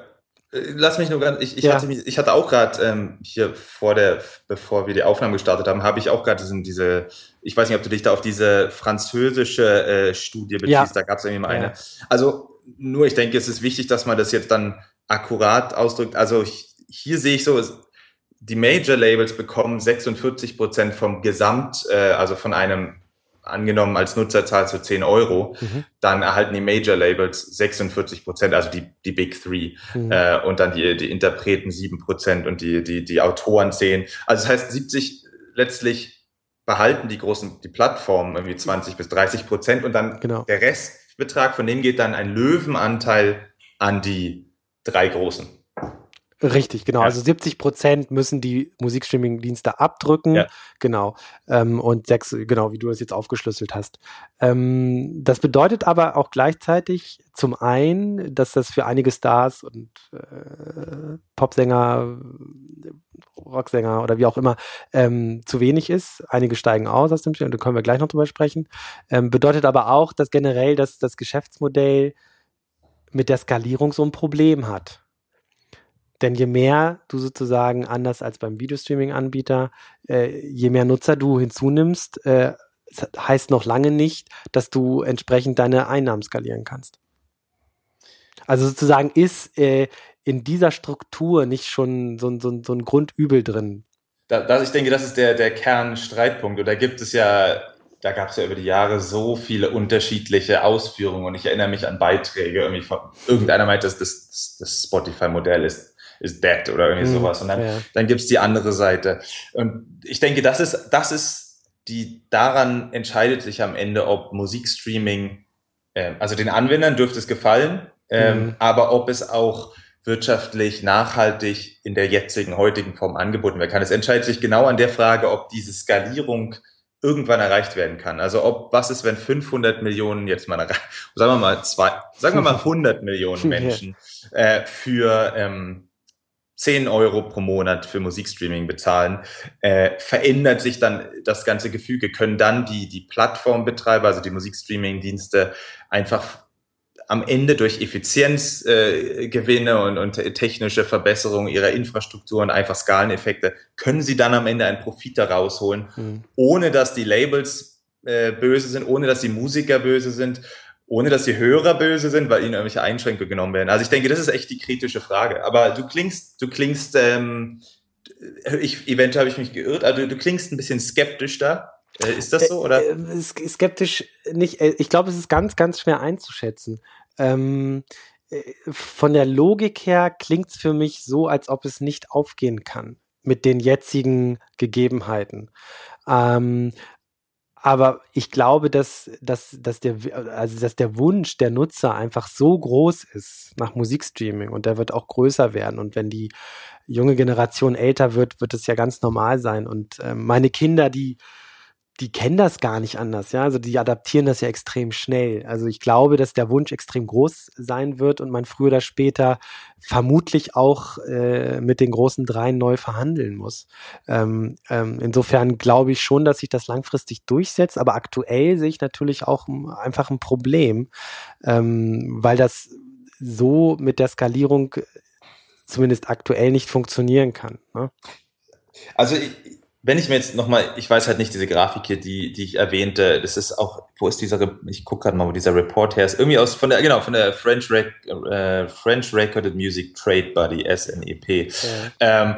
Lass mich nur ganz, ich, ich, ja. hatte, ich hatte auch gerade ähm, hier vor der, bevor wir die Aufnahme gestartet haben, habe ich auch gerade diese, ich weiß nicht, ob du dich da auf diese französische äh, Studie beziehst, ja. da gab es irgendwie mal eine. Also nur ich denke, es ist wichtig, dass man das jetzt dann akkurat ausdrückt. Also hier sehe ich so, die Major Labels bekommen 46 Prozent vom Gesamt, äh, also von einem angenommen als Nutzerzahl zu 10 Euro, mhm. dann erhalten die Major Labels 46 Prozent, also die, die Big Three, mhm. äh, und dann die, die Interpreten 7 Prozent und die, die, die Autoren 10. Also das heißt, 70 letztlich behalten die großen, die Plattformen irgendwie 20 bis 30 Prozent und dann genau. der Rest Betrag, von dem geht dann ein Löwenanteil an die drei großen. Richtig, genau. Ja. Also 70 Prozent müssen die Musikstreaming-Dienste abdrücken. Ja. Genau. Ähm, und sechs, genau, wie du das jetzt aufgeschlüsselt hast. Ähm, das bedeutet aber auch gleichzeitig zum einen, dass das für einige Stars und äh, Popsänger, Rocksänger oder wie auch immer ähm, zu wenig ist. Einige steigen aus aus dem Spiel und da können wir gleich noch drüber sprechen. Ähm, bedeutet aber auch, dass generell das, das Geschäftsmodell mit der Skalierung so ein Problem hat. Denn je mehr du sozusagen, anders als beim Videostreaming-Anbieter, äh, je mehr Nutzer du hinzunimmst, äh, heißt noch lange nicht, dass du entsprechend deine Einnahmen skalieren kannst. Also sozusagen ist, äh, in dieser Struktur nicht schon so, so, so ein Grundübel drin? Da, das, ich denke, das ist der, der Kernstreitpunkt. Und da gibt es ja, da gab es ja über die Jahre so viele unterschiedliche Ausführungen. Und ich erinnere mich an Beiträge, irgendwie von, irgendeiner meint, dass das, das Spotify-Modell ist, ist dead oder irgendwie mhm, sowas. Und dann, ja. dann gibt es die andere Seite. Und ich denke, das ist, das ist die, daran entscheidet sich am Ende, ob Musikstreaming, äh, also den Anwendern dürfte es gefallen, ähm, mhm. aber ob es auch wirtschaftlich nachhaltig in der jetzigen, heutigen Form angeboten werden kann. Es entscheidet sich genau an der Frage, ob diese Skalierung irgendwann erreicht werden kann. Also ob, was ist, wenn 500 Millionen jetzt mal, sagen wir mal zwei, sagen wir mal 100 Millionen Menschen äh, für ähm, 10 Euro pro Monat für Musikstreaming bezahlen, äh, verändert sich dann das ganze Gefüge, können dann die, die Plattformbetreiber, also die Musikstreaming-Dienste einfach am Ende durch Effizienzgewinne äh, und, und technische Verbesserungen ihrer Infrastruktur und einfach Skaleneffekte, können sie dann am Ende einen Profit daraus holen, mhm. ohne dass die Labels äh, böse sind, ohne dass die Musiker böse sind, ohne dass die Hörer böse sind, weil ihnen irgendwelche Einschränkungen genommen werden. Also ich denke, das ist echt die kritische Frage. Aber du klingst, du klingst, ähm, ich, eventuell habe ich mich geirrt, also du klingst ein bisschen skeptisch da. Äh, ist das so? Oder? Äh, äh, skeptisch nicht. Ich glaube, es ist ganz, ganz schwer einzuschätzen. Ähm, von der Logik her klingt es für mich so, als ob es nicht aufgehen kann mit den jetzigen Gegebenheiten. Ähm, aber ich glaube, dass, dass, dass, der, also dass der Wunsch der Nutzer einfach so groß ist nach Musikstreaming und der wird auch größer werden. Und wenn die junge Generation älter wird, wird es ja ganz normal sein. Und äh, meine Kinder, die, die kennen das gar nicht anders, ja. Also die adaptieren das ja extrem schnell. Also ich glaube, dass der Wunsch extrem groß sein wird und man früher oder später vermutlich auch äh, mit den großen dreien neu verhandeln muss. Ähm, ähm, insofern glaube ich schon, dass sich das langfristig durchsetzt, aber aktuell sehe ich natürlich auch einfach ein Problem, ähm, weil das so mit der Skalierung zumindest aktuell nicht funktionieren kann. Ne? Also ich, wenn ich mir jetzt nochmal, ich weiß halt nicht diese Grafik hier, die, die ich erwähnte, das ist auch, wo ist dieser, ich gucke gerade mal, wo dieser Report her ist, irgendwie aus, von der, genau, von der French, Rec, äh, French Recorded Music Trade Body, SNEP. Ja. Ähm,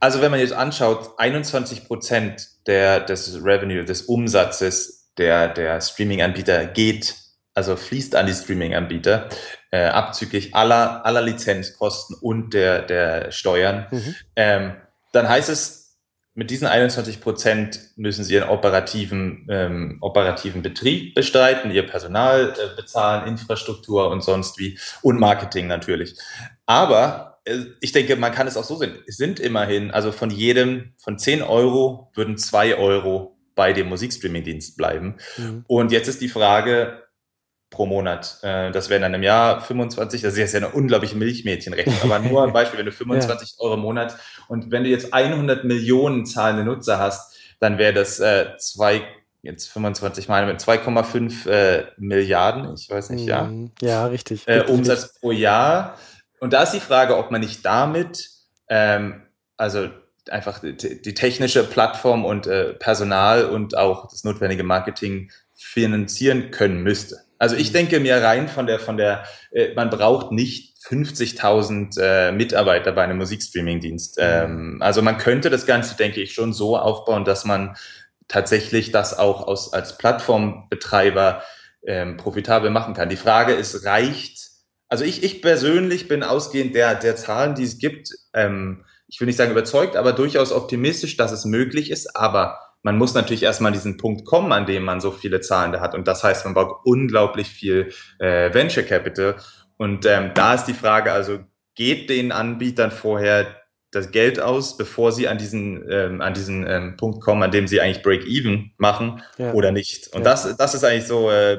also wenn man jetzt anschaut, 21 Prozent der, des Revenue, des Umsatzes der, der Streaming-Anbieter geht, also fließt an die Streaming-Anbieter, äh, abzüglich aller, aller Lizenzkosten und der, der Steuern. Mhm. Ähm, dann heißt es, mit diesen 21 Prozent müssen sie ihren operativen, ähm, operativen Betrieb bestreiten, ihr Personal äh, bezahlen, Infrastruktur und sonst wie und Marketing natürlich. Aber äh, ich denke, man kann es auch so sehen. Es sind immerhin, also von jedem, von 10 Euro würden 2 Euro bei dem Musikstreaming-Dienst bleiben. Mhm. Und jetzt ist die Frage, pro Monat. Äh, das wären dann im Jahr 25, das ist jetzt ja eine unglaubliche Milchmädchenrechnung, aber nur ein Beispiel, wenn du 25 ja. Euro im Monat und wenn du jetzt 100 Millionen zahlende Nutzer hast, dann wäre das äh, zwei, jetzt 25 Mal mit 2,5 äh, Milliarden, ich weiß nicht, ja. Mhm. Ja, richtig. Äh, Umsatz pro Jahr. Und da ist die Frage, ob man nicht damit, ähm, also einfach die, die technische Plattform und äh, Personal und auch das notwendige Marketing finanzieren können müsste. Also ich mhm. denke mir rein von der, von der, äh, man braucht nicht 50.000 äh, Mitarbeiter bei einem Musikstreaming-Dienst. Mhm. Ähm, also man könnte das Ganze, denke ich, schon so aufbauen, dass man tatsächlich das auch aus, als Plattformbetreiber ähm, profitabel machen kann. Die Frage ist, reicht, also ich, ich persönlich bin ausgehend der, der Zahlen, die es gibt, ähm, ich will nicht sagen überzeugt, aber durchaus optimistisch, dass es möglich ist, aber man muss natürlich erstmal an diesen Punkt kommen, an dem man so viele Zahlende hat. Und das heißt, man braucht unglaublich viel äh, Venture Capital. Und ähm, da ist die Frage, also geht den Anbietern vorher das Geld aus, bevor sie an diesen, ähm, an diesen ähm, Punkt kommen, an dem sie eigentlich Break-Even machen ja. oder nicht. Und ja. das, das ist eigentlich so, äh,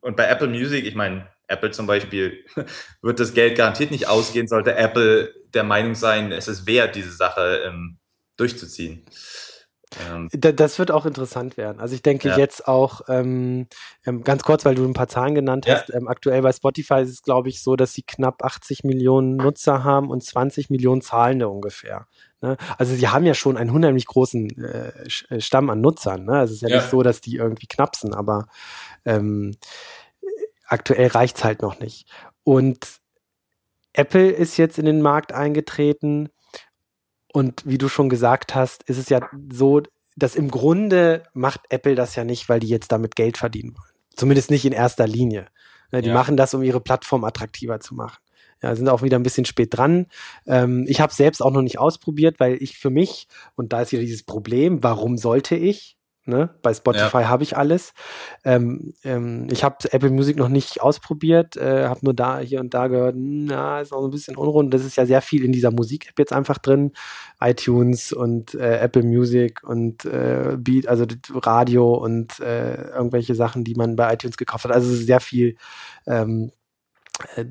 und bei Apple Music, ich meine, Apple zum Beispiel wird das Geld garantiert nicht ausgehen, sollte Apple der Meinung sein, es ist wert, diese Sache ähm, durchzuziehen. Ähm, das wird auch interessant werden. Also ich denke ja. jetzt auch, ähm, ähm, ganz kurz, weil du ein paar Zahlen genannt ja. hast, ähm, aktuell bei Spotify ist es, glaube ich, so, dass sie knapp 80 Millionen Nutzer haben und 20 Millionen Zahlende ungefähr. Ne? Also sie haben ja schon einen unheimlich großen äh, äh Stamm an Nutzern. Ne? Also es ist ja, ja, nicht so, dass die irgendwie knapsen, aber ähm, aktuell reicht's halt noch nicht. Und Apple ist jetzt in den Markt eingetreten und wie du schon gesagt hast, ist es ja so, dass im Grunde macht Apple das ja nicht, weil die jetzt damit Geld verdienen wollen. Zumindest nicht in erster Linie. Ne, die ja. machen das, um ihre Plattform attraktiver zu machen. Ja, sind auch wieder ein bisschen spät dran. Ähm, ich habe selbst auch noch nicht ausprobiert, weil ich für mich, und da ist wieder dieses Problem, warum sollte ich? Ne? Bei Spotify ja. habe ich alles. Ähm, ähm, ich habe Apple Music noch nicht ausprobiert, äh, habe nur da hier und da gehört, na, ist auch ein bisschen unrund. Das ist ja sehr viel in dieser Musik-App jetzt einfach drin. iTunes und äh, Apple Music und äh, Beat, also Radio und äh, irgendwelche Sachen, die man bei iTunes gekauft hat. Also sehr viel ähm, äh,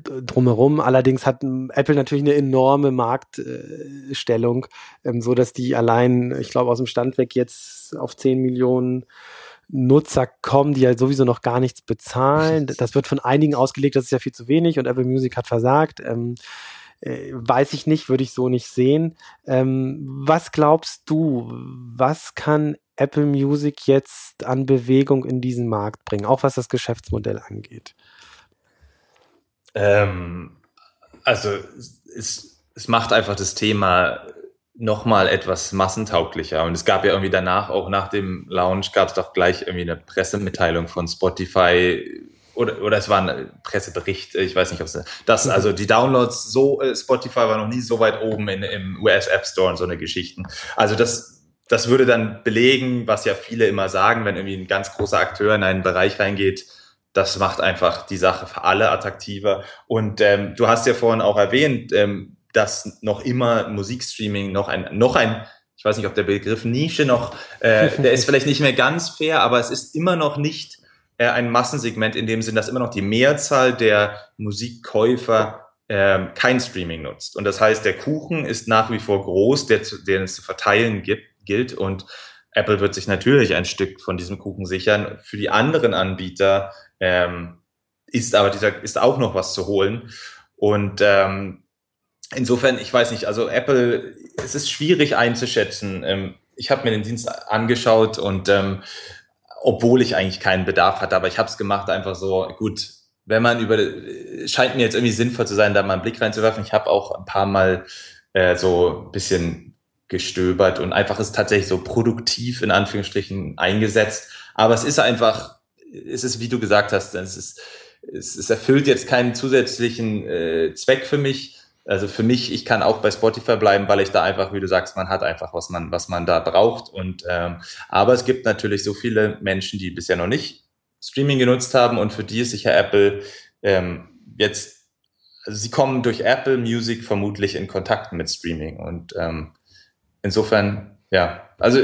drumherum. Allerdings hat Apple natürlich eine enorme Marktstellung, ähm, so dass die allein, ich glaube, aus dem Stand weg jetzt auf 10 Millionen Nutzer kommen, die ja sowieso noch gar nichts bezahlen. Das wird von einigen ausgelegt, das ist ja viel zu wenig und Apple Music hat versagt. Ähm, äh, weiß ich nicht, würde ich so nicht sehen. Ähm, was glaubst du, was kann Apple Music jetzt an Bewegung in diesen Markt bringen, auch was das Geschäftsmodell angeht? Ähm, also es, es macht einfach das Thema nochmal etwas massentauglicher. Und es gab ja irgendwie danach, auch nach dem Launch, gab es doch gleich irgendwie eine Pressemitteilung von Spotify oder, oder es war ein Pressebericht, ich weiß nicht, ob es das, also die Downloads, so äh, Spotify war noch nie so weit oben in, im US App Store und so eine Geschichten. Also das, das würde dann belegen, was ja viele immer sagen, wenn irgendwie ein ganz großer Akteur in einen Bereich reingeht, das macht einfach die Sache für alle attraktiver. Und ähm, du hast ja vorhin auch erwähnt, ähm, dass noch immer Musikstreaming noch ein, noch ein, ich weiß nicht, ob der Begriff Nische noch, äh, der ist vielleicht nicht mehr ganz fair, aber es ist immer noch nicht äh, ein Massensegment in dem Sinn, dass immer noch die Mehrzahl der Musikkäufer äh, kein Streaming nutzt. Und das heißt, der Kuchen ist nach wie vor groß, der, den es zu verteilen gibt, gilt. Und Apple wird sich natürlich ein Stück von diesem Kuchen sichern. Für die anderen Anbieter ähm, ist aber dieser, ist auch noch was zu holen. Und ähm, insofern, ich weiß nicht, also Apple, es ist schwierig einzuschätzen. Ähm, ich habe mir den Dienst angeschaut und ähm, obwohl ich eigentlich keinen Bedarf hatte, aber ich habe es gemacht, einfach so, gut, wenn man über, scheint mir jetzt irgendwie sinnvoll zu sein, da mal einen Blick reinzuwerfen. Ich habe auch ein paar Mal äh, so ein bisschen gestöbert und einfach ist tatsächlich so produktiv in Anführungsstrichen eingesetzt. Aber es ist einfach ist es, wie du gesagt hast, es, ist, es, es erfüllt jetzt keinen zusätzlichen äh, Zweck für mich. Also für mich, ich kann auch bei Spotify bleiben, weil ich da einfach, wie du sagst, man hat einfach, was man, was man da braucht. Und ähm, aber es gibt natürlich so viele Menschen, die bisher noch nicht Streaming genutzt haben und für die ist sicher Apple ähm, jetzt, also sie kommen durch Apple Music vermutlich in Kontakt mit Streaming. Und ähm, insofern, ja, also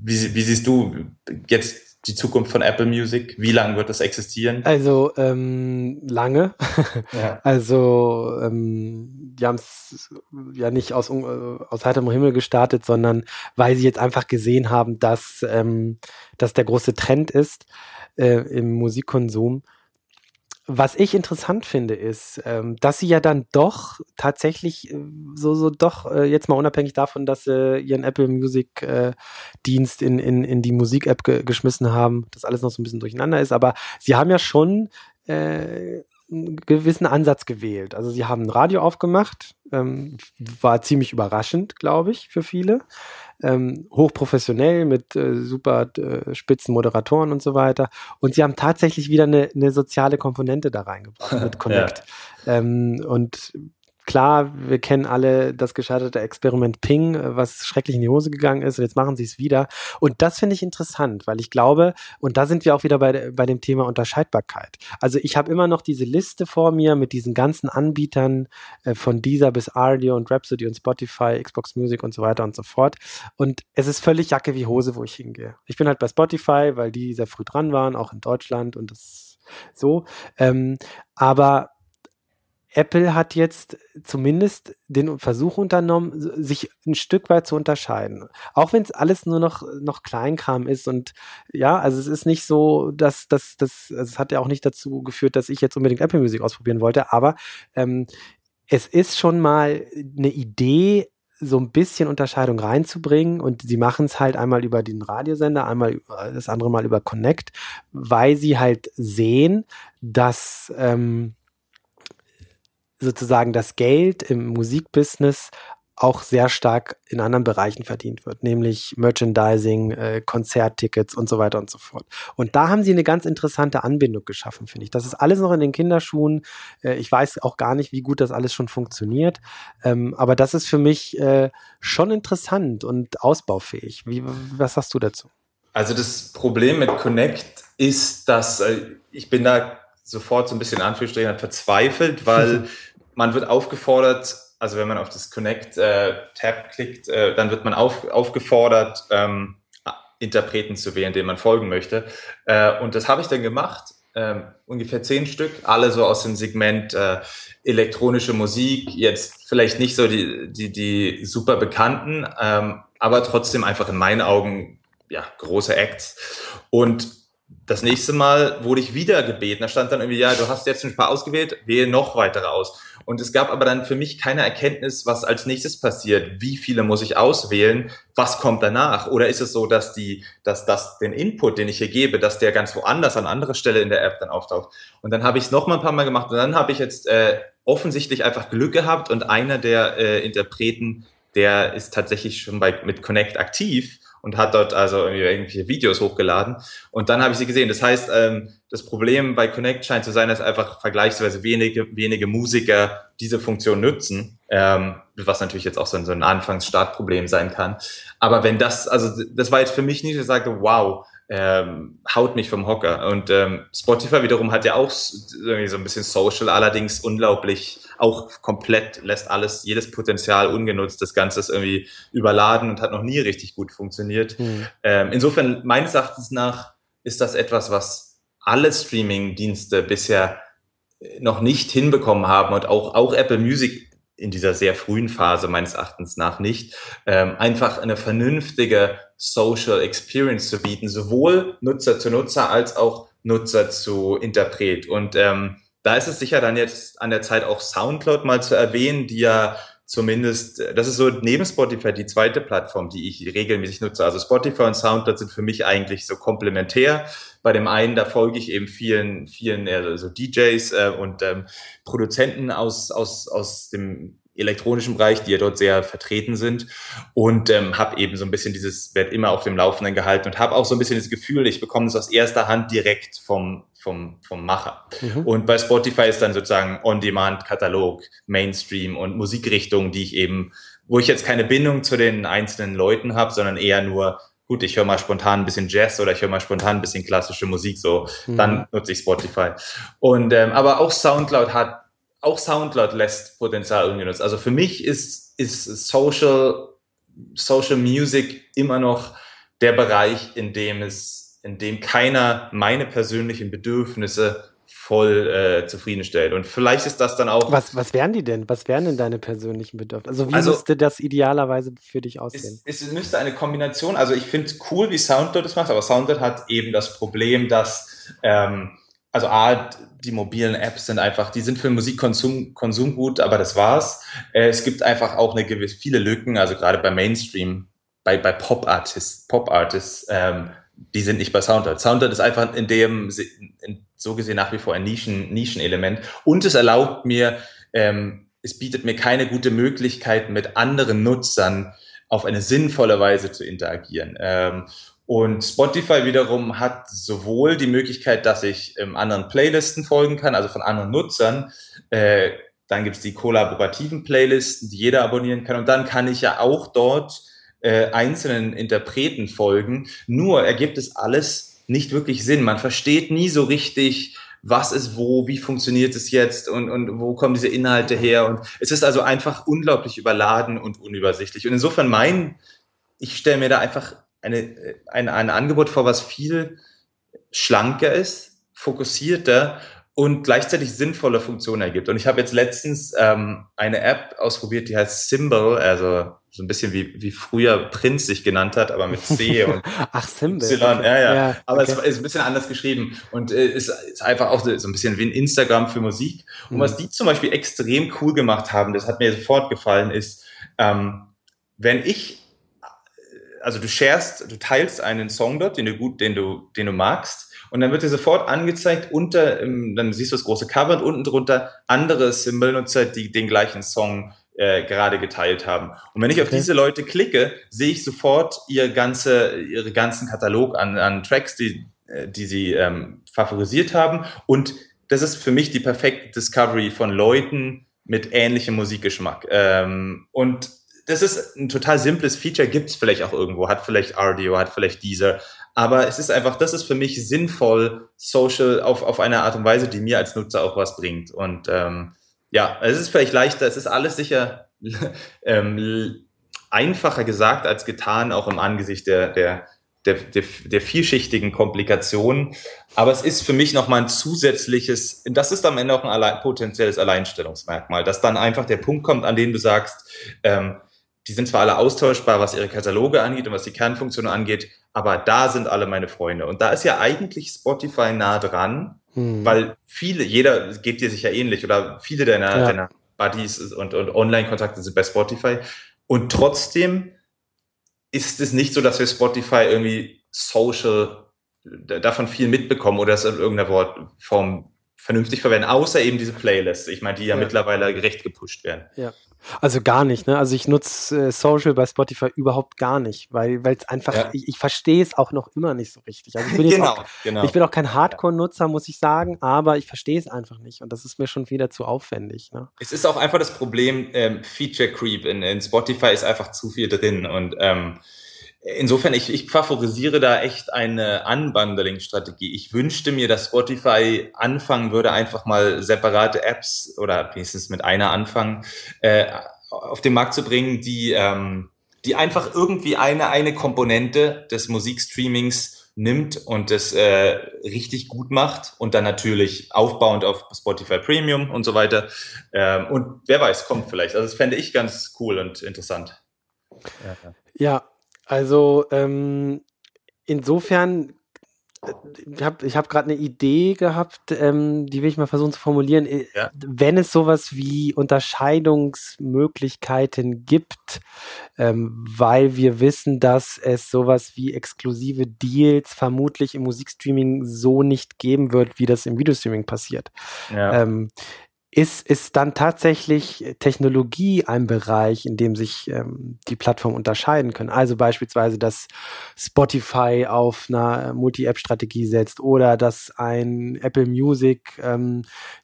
wie, wie siehst du jetzt die Zukunft von Apple Music? Wie lange wird das existieren? Also ähm, lange. Ja. Also ähm, die haben es ja nicht aus, äh, aus heiterem Himmel gestartet, sondern weil sie jetzt einfach gesehen haben, dass, ähm, dass der große Trend ist äh, im Musikkonsum was ich interessant finde, ist, ähm, dass sie ja dann doch tatsächlich äh, so, so doch, äh, jetzt mal unabhängig davon, dass sie ihren Apple Music äh, Dienst in, in, in die Musik-App ge geschmissen haben, das alles noch so ein bisschen durcheinander ist, aber sie haben ja schon äh, einen gewissen Ansatz gewählt. Also sie haben ein Radio aufgemacht, ähm, war ziemlich überraschend, glaube ich, für viele ähm, hochprofessionell mit äh, super äh, spitzen Moderatoren und so weiter. Und sie haben tatsächlich wieder eine, eine soziale Komponente da reingebracht mit Connect. ja. ähm, und Klar, wir kennen alle das gescheiterte Experiment Ping, was schrecklich in die Hose gegangen ist und jetzt machen sie es wieder. Und das finde ich interessant, weil ich glaube, und da sind wir auch wieder bei, bei dem Thema Unterscheidbarkeit. Also ich habe immer noch diese Liste vor mir mit diesen ganzen Anbietern äh, von dieser bis Audio und Rhapsody und Spotify, Xbox Music und so weiter und so fort. Und es ist völlig Jacke wie Hose, wo ich hingehe. Ich bin halt bei Spotify, weil die sehr früh dran waren, auch in Deutschland und das so. Ähm, aber Apple hat jetzt zumindest den Versuch unternommen, sich ein Stück weit zu unterscheiden. Auch wenn es alles nur noch, noch Kleinkram ist und ja, also es ist nicht so, dass das, das, also es hat ja auch nicht dazu geführt, dass ich jetzt unbedingt Apple Music ausprobieren wollte, aber ähm, es ist schon mal eine Idee, so ein bisschen Unterscheidung reinzubringen und sie machen es halt einmal über den Radiosender, einmal das andere Mal über Connect, weil sie halt sehen, dass ähm, sozusagen das Geld im Musikbusiness auch sehr stark in anderen Bereichen verdient wird, nämlich Merchandising, äh, Konzerttickets und so weiter und so fort. Und da haben sie eine ganz interessante Anbindung geschaffen, finde ich. Das ist alles noch in den Kinderschuhen. Äh, ich weiß auch gar nicht, wie gut das alles schon funktioniert. Ähm, aber das ist für mich äh, schon interessant und ausbaufähig. Wie, was sagst du dazu? Also das Problem mit Connect ist, dass ich bin da sofort so ein bisschen Anführungsstrichen verzweifelt, weil man wird aufgefordert, also wenn man auf das Connect-Tab äh, klickt, äh, dann wird man auf, aufgefordert, ähm, Interpreten zu wählen, denen man folgen möchte. Äh, und das habe ich dann gemacht, ähm, ungefähr zehn Stück, alle so aus dem Segment elektronische Musik, jetzt vielleicht nicht so die, die, die super bekannten, ähm, aber trotzdem einfach in meinen Augen ja, große Acts. Und das nächste Mal wurde ich wieder gebeten. Da stand dann irgendwie, ja, du hast jetzt ein paar ausgewählt, wähle noch weitere aus. Und es gab aber dann für mich keine Erkenntnis, was als nächstes passiert. Wie viele muss ich auswählen? Was kommt danach? Oder ist es so, dass die, dass das den Input, den ich hier gebe, dass der ganz woanders an anderer Stelle in der App dann auftaucht? Und dann habe ich es noch mal ein paar Mal gemacht und dann habe ich jetzt äh, offensichtlich einfach Glück gehabt und einer der äh, Interpreten, der ist tatsächlich schon bei mit Connect aktiv und hat dort also irgendwelche Videos hochgeladen. Und dann habe ich sie gesehen. Das heißt, ähm, das Problem bei Connect scheint zu sein, dass einfach vergleichsweise wenige, wenige Musiker diese Funktion nutzen, ähm, was natürlich jetzt auch so ein, so ein Anfangs-Startproblem sein kann. Aber wenn das, also das war jetzt für mich nicht, ich sagte, wow, ähm, haut mich vom Hocker. Und ähm, Spotify wiederum hat ja auch so ein bisschen Social, allerdings unglaublich, auch komplett lässt alles, jedes Potenzial ungenutzt. Das Ganze ist irgendwie überladen und hat noch nie richtig gut funktioniert. Mhm. Ähm, insofern, meines Erachtens nach, ist das etwas, was alle Streaming-Dienste bisher noch nicht hinbekommen haben und auch, auch Apple Music in dieser sehr frühen Phase meines Erachtens nach nicht, ähm, einfach eine vernünftige Social Experience zu bieten, sowohl Nutzer zu Nutzer als auch Nutzer zu Interpret. Und ähm, da ist es sicher dann jetzt an der Zeit auch Soundcloud mal zu erwähnen, die ja zumindest, das ist so neben Spotify die zweite Plattform, die ich regelmäßig nutze. Also Spotify und Soundcloud sind für mich eigentlich so komplementär. Bei dem einen, da folge ich eben vielen, vielen also DJs äh, und ähm, Produzenten aus, aus, aus dem elektronischen Bereich, die ja dort sehr vertreten sind und ähm, habe eben so ein bisschen dieses, werde immer auf dem Laufenden gehalten und habe auch so ein bisschen das Gefühl, ich bekomme es aus erster Hand direkt vom, vom, vom Macher. Mhm. Und bei Spotify ist dann sozusagen On-Demand-Katalog, Mainstream und Musikrichtungen, die ich eben, wo ich jetzt keine Bindung zu den einzelnen Leuten habe, sondern eher nur gut, ich höre mal spontan ein bisschen Jazz oder ich höre mal spontan ein bisschen klassische Musik, so, mhm. dann nutze ich Spotify. Und ähm, aber auch SoundCloud hat auch Soundcloud lässt Potenzial ungenutzt. Also für mich ist, ist Social, Social Music immer noch der Bereich, in dem es, in dem keiner meine persönlichen Bedürfnisse voll äh, zufriedenstellt. Und vielleicht ist das dann auch. Was, was wären die denn? Was wären denn deine persönlichen Bedürfnisse? Also wie also, müsste das idealerweise für dich aussehen? Es, es müsste eine Kombination, also ich finde es cool, wie Soundcloud das macht, aber Soundcloud hat eben das Problem, dass ähm, also A, die mobilen Apps sind einfach, die sind für Musikkonsum Konsum gut, aber das war's. Äh, es gibt einfach auch eine gewisse, viele Lücken, also gerade bei Mainstream, bei, bei Pop-Artists, Pop-Artists, ähm, die sind nicht bei Soundcloud. Soundcloud ist einfach in dem, in, so gesehen nach wie vor ein Nischen, Nischenelement. Und es erlaubt mir, ähm, es bietet mir keine gute Möglichkeit, mit anderen Nutzern auf eine sinnvolle Weise zu interagieren. Ähm, und Spotify wiederum hat sowohl die Möglichkeit, dass ich ähm, anderen Playlisten folgen kann, also von anderen Nutzern. Äh, dann gibt's die kollaborativen Playlisten, die jeder abonnieren kann. Und dann kann ich ja auch dort äh, einzelnen Interpreten folgen. Nur ergibt es alles nicht wirklich Sinn. Man versteht nie so richtig, was ist wo, wie funktioniert es jetzt und, und wo kommen diese Inhalte her. Und es ist also einfach unglaublich überladen und unübersichtlich. Und insofern mein, ich stelle mir da einfach eine, ein, ein Angebot vor, was viel schlanker ist, fokussierter und gleichzeitig sinnvolle Funktionen ergibt. Und ich habe jetzt letztens ähm, eine App ausprobiert, die heißt Symbol, also so ein bisschen wie, wie früher Prinz sich genannt hat, aber mit C und Ach, Symbol. Y. Okay. Ja, ja. ja aber okay. es ist ein bisschen anders geschrieben und äh, ist, ist einfach auch so ein bisschen wie ein Instagram für Musik. Und mhm. was die zum Beispiel extrem cool gemacht haben, das hat mir sofort gefallen, ist, ähm, wenn ich also du sharest, du teilst einen Song dort, den du gut, den du, den du magst, Und dann wird dir sofort angezeigt unter, dann siehst du das große Cover und unten drunter andere Symbolnutzer, die den gleichen Song äh, gerade geteilt haben. Und wenn ich okay. auf diese Leute klicke, sehe ich sofort ihr ganze, ihre ganzen Katalog an, an Tracks, die, äh, die sie ähm, favorisiert haben. Und das ist für mich die perfekte Discovery von Leuten mit ähnlichem Musikgeschmack. Ähm, und das ist ein total simples Feature, gibt es vielleicht auch irgendwo, hat vielleicht RDO, hat vielleicht dieser. Aber es ist einfach, das ist für mich sinnvoll, social auf, auf eine Art und Weise, die mir als Nutzer auch was bringt. Und ähm, ja, es ist vielleicht leichter, es ist alles sicher ähm, einfacher gesagt als getan, auch im Angesicht der, der, der, der, der vielschichtigen Komplikationen. Aber es ist für mich nochmal ein zusätzliches, das ist am Ende auch ein allein, potenzielles Alleinstellungsmerkmal, dass dann einfach der Punkt kommt, an dem du sagst, ähm, die sind zwar alle austauschbar, was ihre Kataloge angeht und was die Kernfunktionen angeht, aber da sind alle meine Freunde. Und da ist ja eigentlich Spotify nah dran, hm. Weil viele, jeder geht dir sicher ähnlich oder viele deiner, ja. deiner Buddies und, und Online-Kontakte sind bei Spotify. Und trotzdem ist es nicht so, dass wir Spotify irgendwie social davon viel mitbekommen oder das in irgendeiner Form vernünftig verwenden, außer eben diese Playlists. Ich meine, die ja, ja. mittlerweile recht gepusht werden. Ja. Also gar nicht, ne? Also ich nutze äh, Social bei Spotify überhaupt gar nicht, weil es einfach, ja. ich, ich verstehe es auch noch immer nicht so richtig. Also ich bin, genau, auch, genau. ich bin auch kein Hardcore-Nutzer, muss ich sagen, aber ich verstehe es einfach nicht und das ist mir schon wieder zu aufwendig. Ne? Es ist auch einfach das Problem, ähm, Feature Creep in, in Spotify ist einfach zu viel drin und ähm, Insofern, ich, ich favorisiere da echt eine Unbundling-Strategie. Ich wünschte mir, dass Spotify anfangen würde, einfach mal separate Apps oder wenigstens mit einer anfangen, äh, auf den Markt zu bringen, die, ähm, die einfach irgendwie eine, eine Komponente des Musikstreamings nimmt und das äh, richtig gut macht und dann natürlich aufbauend auf Spotify Premium und so weiter. Ähm, und wer weiß, kommt vielleicht. Also das fände ich ganz cool und interessant. Ja, ja also ähm, insofern, äh, ich habe ich hab gerade eine Idee gehabt, ähm, die will ich mal versuchen zu formulieren. Äh, ja. Wenn es sowas wie Unterscheidungsmöglichkeiten gibt, ähm, weil wir wissen, dass es sowas wie exklusive Deals vermutlich im Musikstreaming so nicht geben wird, wie das im Videostreaming passiert. Ja. Ähm, ist, ist dann tatsächlich Technologie ein Bereich, in dem sich ähm, die Plattformen unterscheiden können. Also beispielsweise, dass Spotify auf einer Multi-App-Strategie setzt oder dass ein Apple Music ähm,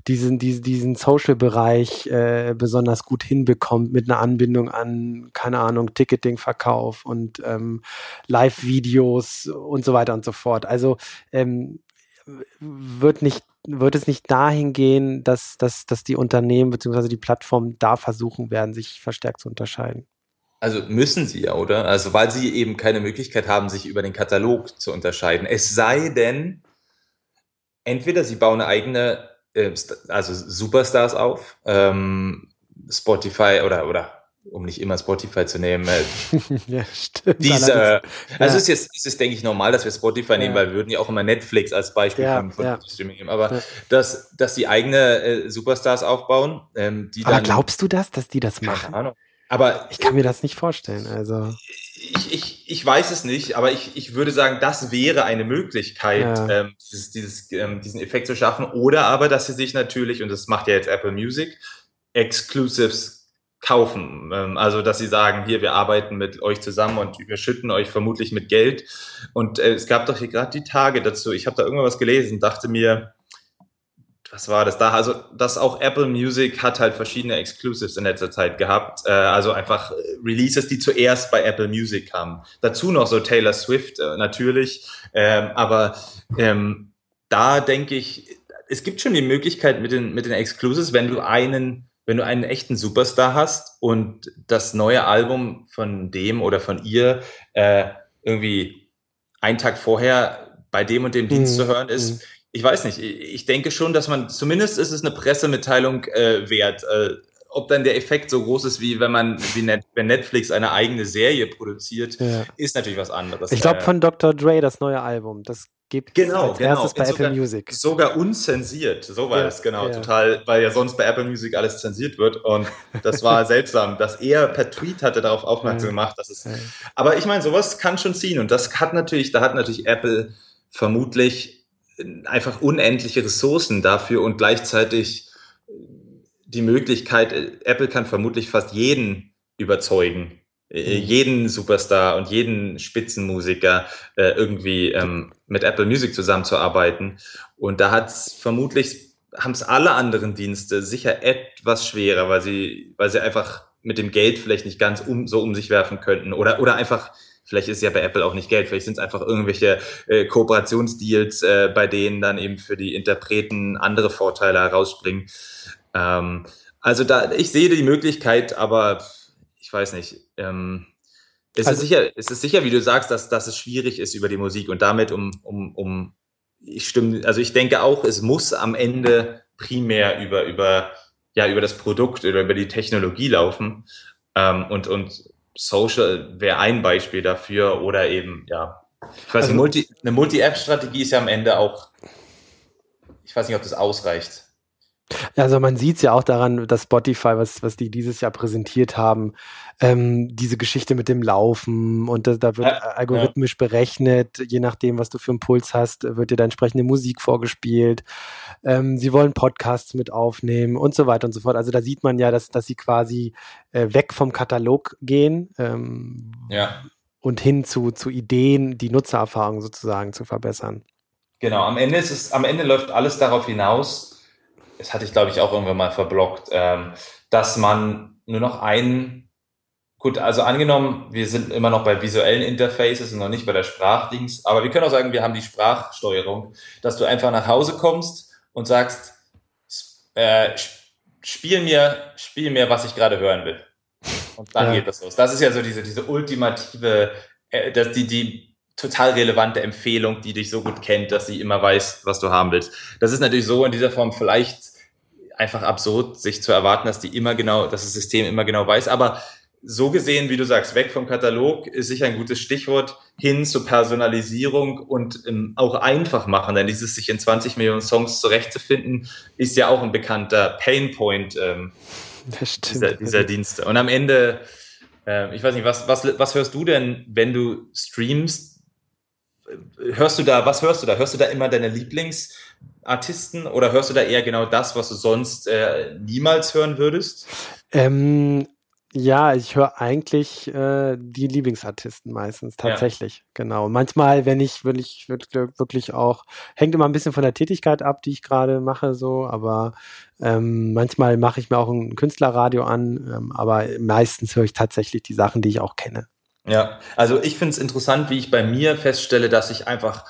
diesen, diesen, diesen Social-Bereich äh, besonders gut hinbekommt mit einer Anbindung an, keine Ahnung, Ticketing-Verkauf und ähm, Live-Videos und so weiter und so fort. Also ähm, wird nicht wird es nicht dahin gehen, dass, dass, dass die Unternehmen bzw. die Plattformen da versuchen werden, sich verstärkt zu unterscheiden? Also müssen sie ja, oder? Also weil sie eben keine Möglichkeit haben, sich über den Katalog zu unterscheiden. Es sei denn, entweder sie bauen eine eigene, äh, also Superstars auf, ähm, Spotify oder, oder um nicht immer Spotify zu nehmen. Äh, ja, stimmt. Diese, ja. also es ist jetzt, ist es denke ich normal, dass wir Spotify ja. nehmen, weil wir würden ja auch immer Netflix als Beispiel ja, von, von Streaming nehmen. Aber dass, dass die eigene äh, Superstars aufbauen, ähm, die Aber dann. glaubst du das, dass die das machen? Keine Ahnung. Aber ich kann mir das nicht vorstellen. Also ich, ich, ich weiß es nicht, aber ich, ich würde sagen, das wäre eine Möglichkeit, ähm, dieses, dieses, ähm, diesen Effekt zu schaffen. Oder aber, dass sie sich natürlich, und das macht ja jetzt Apple Music, Exclusives kaufen. Ähm, also, dass sie sagen, hier, wir arbeiten mit euch zusammen und wir schütten euch vermutlich mit Geld. Und äh, es gab doch hier gerade die Tage dazu. Ich habe da irgendwas was gelesen, dachte mir, was war das da? Also, dass auch Apple Music hat halt verschiedene Exclusives in letzter Zeit gehabt. Äh, also einfach Releases, die zuerst bei Apple Music kamen. Dazu noch so Taylor Swift äh, natürlich. Ähm, aber ähm, da denke ich, es gibt schon die Möglichkeit mit den, mit den Exclusives, wenn du einen wenn du einen echten Superstar hast und das neue Album von dem oder von ihr äh, irgendwie einen Tag vorher bei dem und dem mhm. Dienst zu hören ist, mhm. ich weiß nicht, ich denke schon, dass man, zumindest ist es eine Pressemitteilung äh, wert. Äh, ob dann der Effekt so groß ist, wie wenn man, wie Net, wenn Netflix eine eigene Serie produziert, ja. ist natürlich was anderes. Ich glaube von Dr. Dre das neue Album. Das gibt genau, als genau. erstes bei sogar, Apple Music. Sogar unzensiert, so war ja, es, genau, ja. total, weil ja sonst bei Apple Music alles zensiert wird und das war seltsam, dass er per Tweet hatte darauf aufmerksam gemacht, dass es, aber ich meine, sowas kann schon ziehen und das hat natürlich, da hat natürlich Apple vermutlich einfach unendliche Ressourcen dafür und gleichzeitig die Möglichkeit, Apple kann vermutlich fast jeden überzeugen, jeden Superstar und jeden Spitzenmusiker äh, irgendwie ähm, mit Apple Music zusammenzuarbeiten. Und da hat es vermutlich, haben es alle anderen Dienste sicher etwas schwerer, weil sie, weil sie einfach mit dem Geld vielleicht nicht ganz um, so um sich werfen könnten oder, oder einfach Vielleicht ist ja bei Apple auch nicht Geld, vielleicht sind es einfach irgendwelche äh, Kooperationsdeals, äh, bei denen dann eben für die Interpreten andere Vorteile herausspringen. Ähm, also da, ich sehe die Möglichkeit, aber ich weiß nicht. Ähm, es, also, ist sicher, es ist sicher, wie du sagst, dass, dass es schwierig ist über die Musik und damit um, um, um ich stimme, also ich denke auch, es muss am Ende primär über, über, ja, über das Produkt oder über die Technologie laufen. Ähm, und, und Social wäre ein Beispiel dafür oder eben, ja. Ich weiß also, nicht, Multi, eine Multi-App-Strategie ist ja am Ende auch, ich weiß nicht, ob das ausreicht. Also man sieht es ja auch daran, dass Spotify, was, was die dieses Jahr präsentiert haben, ähm, diese Geschichte mit dem Laufen und da, da wird ja, algorithmisch ja. berechnet, je nachdem, was du für einen Puls hast, wird dir da entsprechende Musik vorgespielt. Ähm, sie wollen Podcasts mit aufnehmen und so weiter und so fort. Also da sieht man ja, dass, dass sie quasi äh, weg vom Katalog gehen ähm, ja. und hin zu, zu Ideen, die Nutzererfahrung sozusagen zu verbessern. Genau, am Ende ist es, am Ende läuft alles darauf hinaus, das hatte ich glaube ich auch irgendwann mal verblockt, ähm, dass man nur noch einen, gut, also angenommen, wir sind immer noch bei visuellen Interfaces und noch nicht bei der Sprachdings, aber wir können auch sagen, wir haben die Sprachsteuerung, dass du einfach nach Hause kommst und sagst, äh, spiel mir, spiel mir, was ich gerade hören will. Und dann ja. geht das los. Das ist ja so diese, diese ultimative, äh, das, die, die total relevante Empfehlung, die dich so gut kennt, dass sie immer weiß, was du haben willst. Das ist natürlich so in dieser Form vielleicht einfach absurd, sich zu erwarten, dass die immer genau, dass das System immer genau weiß. Aber so gesehen, wie du sagst, weg vom Katalog ist sicher ein gutes Stichwort hin zur Personalisierung und ähm, auch einfach machen. Denn dieses sich in 20 Millionen Songs zurechtzufinden, ist ja auch ein bekannter Painpoint ähm, dieser, dieser Dienste. Und am Ende, äh, ich weiß nicht, was, was, was hörst du denn, wenn du streamst? hörst du da, was hörst du da? Hörst du da immer deine Lieblingsartisten oder hörst du da eher genau das, was du sonst äh, niemals hören würdest? Ähm, ja, ich höre eigentlich äh, die Lieblingsartisten meistens, tatsächlich, ja. genau. Manchmal, wenn ich wirklich, wirklich auch, hängt immer ein bisschen von der Tätigkeit ab, die ich gerade mache, so, aber ähm, manchmal mache ich mir auch ein Künstlerradio an, ähm, aber meistens höre ich tatsächlich die Sachen, die ich auch kenne. Ja, also ich finde es interessant, wie ich bei mir feststelle, dass ich einfach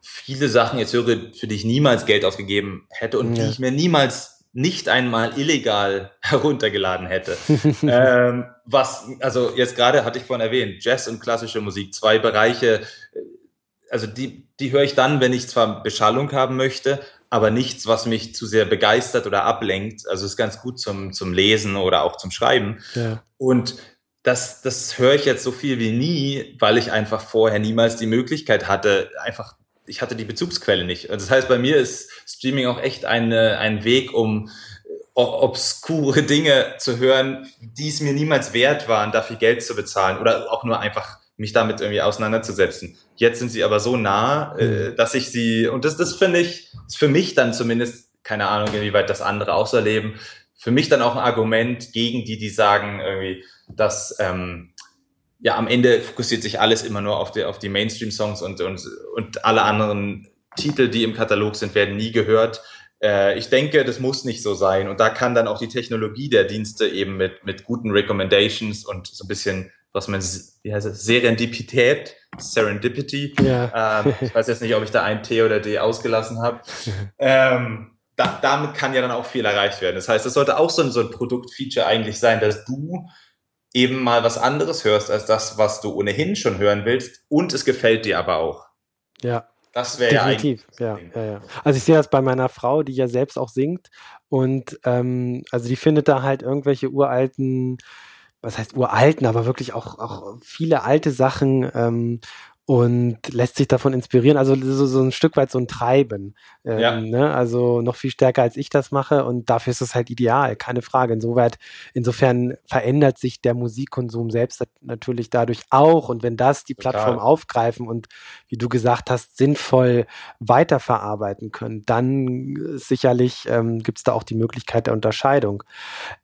viele Sachen jetzt höre, für die ich niemals Geld ausgegeben hätte und ja. die ich mir niemals nicht einmal illegal heruntergeladen hätte. ähm, was, also jetzt gerade hatte ich vorhin erwähnt, Jazz und klassische Musik, zwei Bereiche, äh, also die, die höre ich dann, wenn ich zwar Beschallung haben möchte, aber nichts, was mich zu sehr begeistert oder ablenkt. Also ist ganz gut zum, zum Lesen oder auch zum Schreiben. Ja. Und das, das höre ich jetzt so viel wie nie, weil ich einfach vorher niemals die Möglichkeit hatte, einfach, ich hatte die Bezugsquelle nicht. Also das heißt, bei mir ist Streaming auch echt eine, ein Weg, um obskure Dinge zu hören, die es mir niemals wert waren, dafür Geld zu bezahlen oder auch nur einfach mich damit irgendwie auseinanderzusetzen. Jetzt sind sie aber so nah, äh, mhm. dass ich sie, und das, das finde ich, ist für mich dann zumindest, keine Ahnung, inwieweit das andere auch so erleben, für mich dann auch ein Argument gegen die, die sagen irgendwie, dass ähm, ja am Ende fokussiert sich alles immer nur auf die, auf die Mainstream-Songs und, und, und alle anderen Titel, die im Katalog sind, werden nie gehört. Äh, ich denke, das muss nicht so sein. Und da kann dann auch die Technologie der Dienste eben mit, mit guten Recommendations und so ein bisschen, was man, wie heißt es, Serendipität, Serendipity. Ja. Ähm, ich weiß jetzt nicht, ob ich da ein T oder D ausgelassen habe. ähm, da, damit kann ja dann auch viel erreicht werden. Das heißt, es sollte auch so ein, so ein Produktfeature eigentlich sein, dass du eben mal was anderes hörst als das, was du ohnehin schon hören willst und es gefällt dir aber auch. Ja. Das wäre ja eigentlich. Ja, ja, ja. Also ich sehe das bei meiner Frau, die ja selbst auch singt und ähm, also die findet da halt irgendwelche uralten, was heißt uralten, aber wirklich auch, auch viele alte Sachen ähm, und lässt sich davon inspirieren. Also so, so ein Stück weit so ein Treiben. Ähm, ja. ne? Also noch viel stärker als ich das mache und dafür ist es halt ideal, keine Frage. Insoweit, insofern verändert sich der Musikkonsum selbst natürlich dadurch auch. Und wenn das die Total. Plattform aufgreifen und wie du gesagt hast, sinnvoll weiterverarbeiten können, dann sicherlich ähm, gibt es da auch die Möglichkeit der Unterscheidung.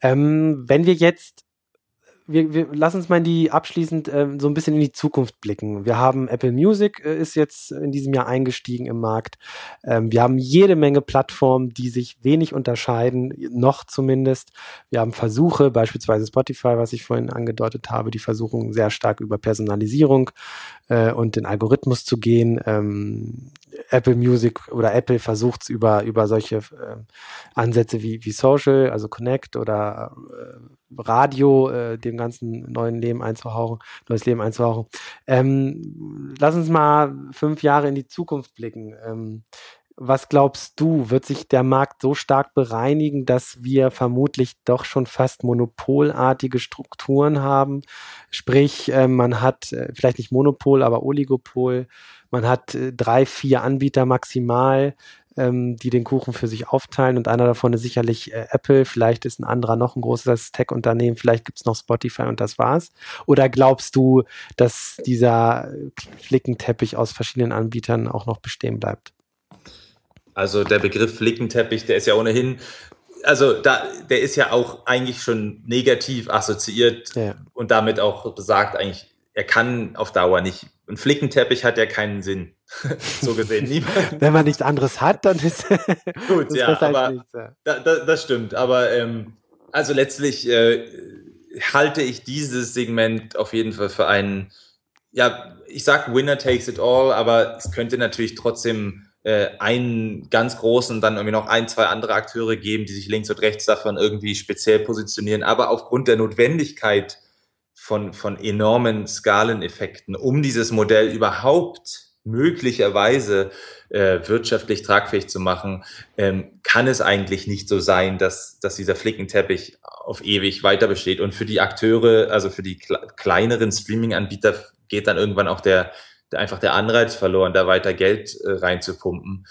Ähm, wenn wir jetzt wir, wir lass uns mal in die abschließend äh, so ein bisschen in die Zukunft blicken. Wir haben Apple Music äh, ist jetzt in diesem Jahr eingestiegen im Markt. Ähm, wir haben jede Menge Plattformen, die sich wenig unterscheiden, noch zumindest. Wir haben Versuche, beispielsweise Spotify, was ich vorhin angedeutet habe, die versuchen sehr stark über Personalisierung äh, und den Algorithmus zu gehen. Ähm, Apple Music oder Apple versucht es über, über solche äh, Ansätze wie, wie Social, also Connect oder äh, Radio, äh, dem ganzen neuen Leben einzuhauchen, neues Leben einzuhauchen. Ähm, lass uns mal fünf Jahre in die Zukunft blicken. Ähm, was glaubst du, wird sich der Markt so stark bereinigen, dass wir vermutlich doch schon fast monopolartige Strukturen haben? Sprich, äh, man hat äh, vielleicht nicht Monopol, aber Oligopol. Man hat äh, drei, vier Anbieter maximal, ähm, die den Kuchen für sich aufteilen und einer davon ist sicherlich Apple, vielleicht ist ein anderer noch ein großes Tech-Unternehmen, vielleicht gibt's noch Spotify und das war's. Oder glaubst du, dass dieser Flickenteppich aus verschiedenen Anbietern auch noch bestehen bleibt? Also der Begriff Flickenteppich, der ist ja ohnehin, also da, der ist ja auch eigentlich schon negativ assoziiert ja. und damit auch besagt eigentlich, er kann auf Dauer nicht. Ein Flickenteppich hat ja keinen Sinn. so gesehen. Wenn man nichts anderes hat, dann ist gut, ja, halt aber nichts, ja. Da, da, das stimmt. Aber ähm, also letztlich äh, halte ich dieses Segment auf jeden Fall für einen, ja, ich sag Winner takes it all, aber es könnte natürlich trotzdem äh, einen ganz großen dann irgendwie noch ein, zwei andere Akteure geben, die sich links und rechts davon irgendwie speziell positionieren. Aber aufgrund der Notwendigkeit von, von enormen Skaleneffekten, um dieses Modell überhaupt möglicherweise äh, wirtschaftlich tragfähig zu machen, ähm, kann es eigentlich nicht so sein, dass, dass dieser Flickenteppich auf ewig weiter besteht. Und für die Akteure, also für die kleineren Streaming-Anbieter geht dann irgendwann auch der, einfach der Anreiz verloren, da weiter Geld äh, reinzupumpen.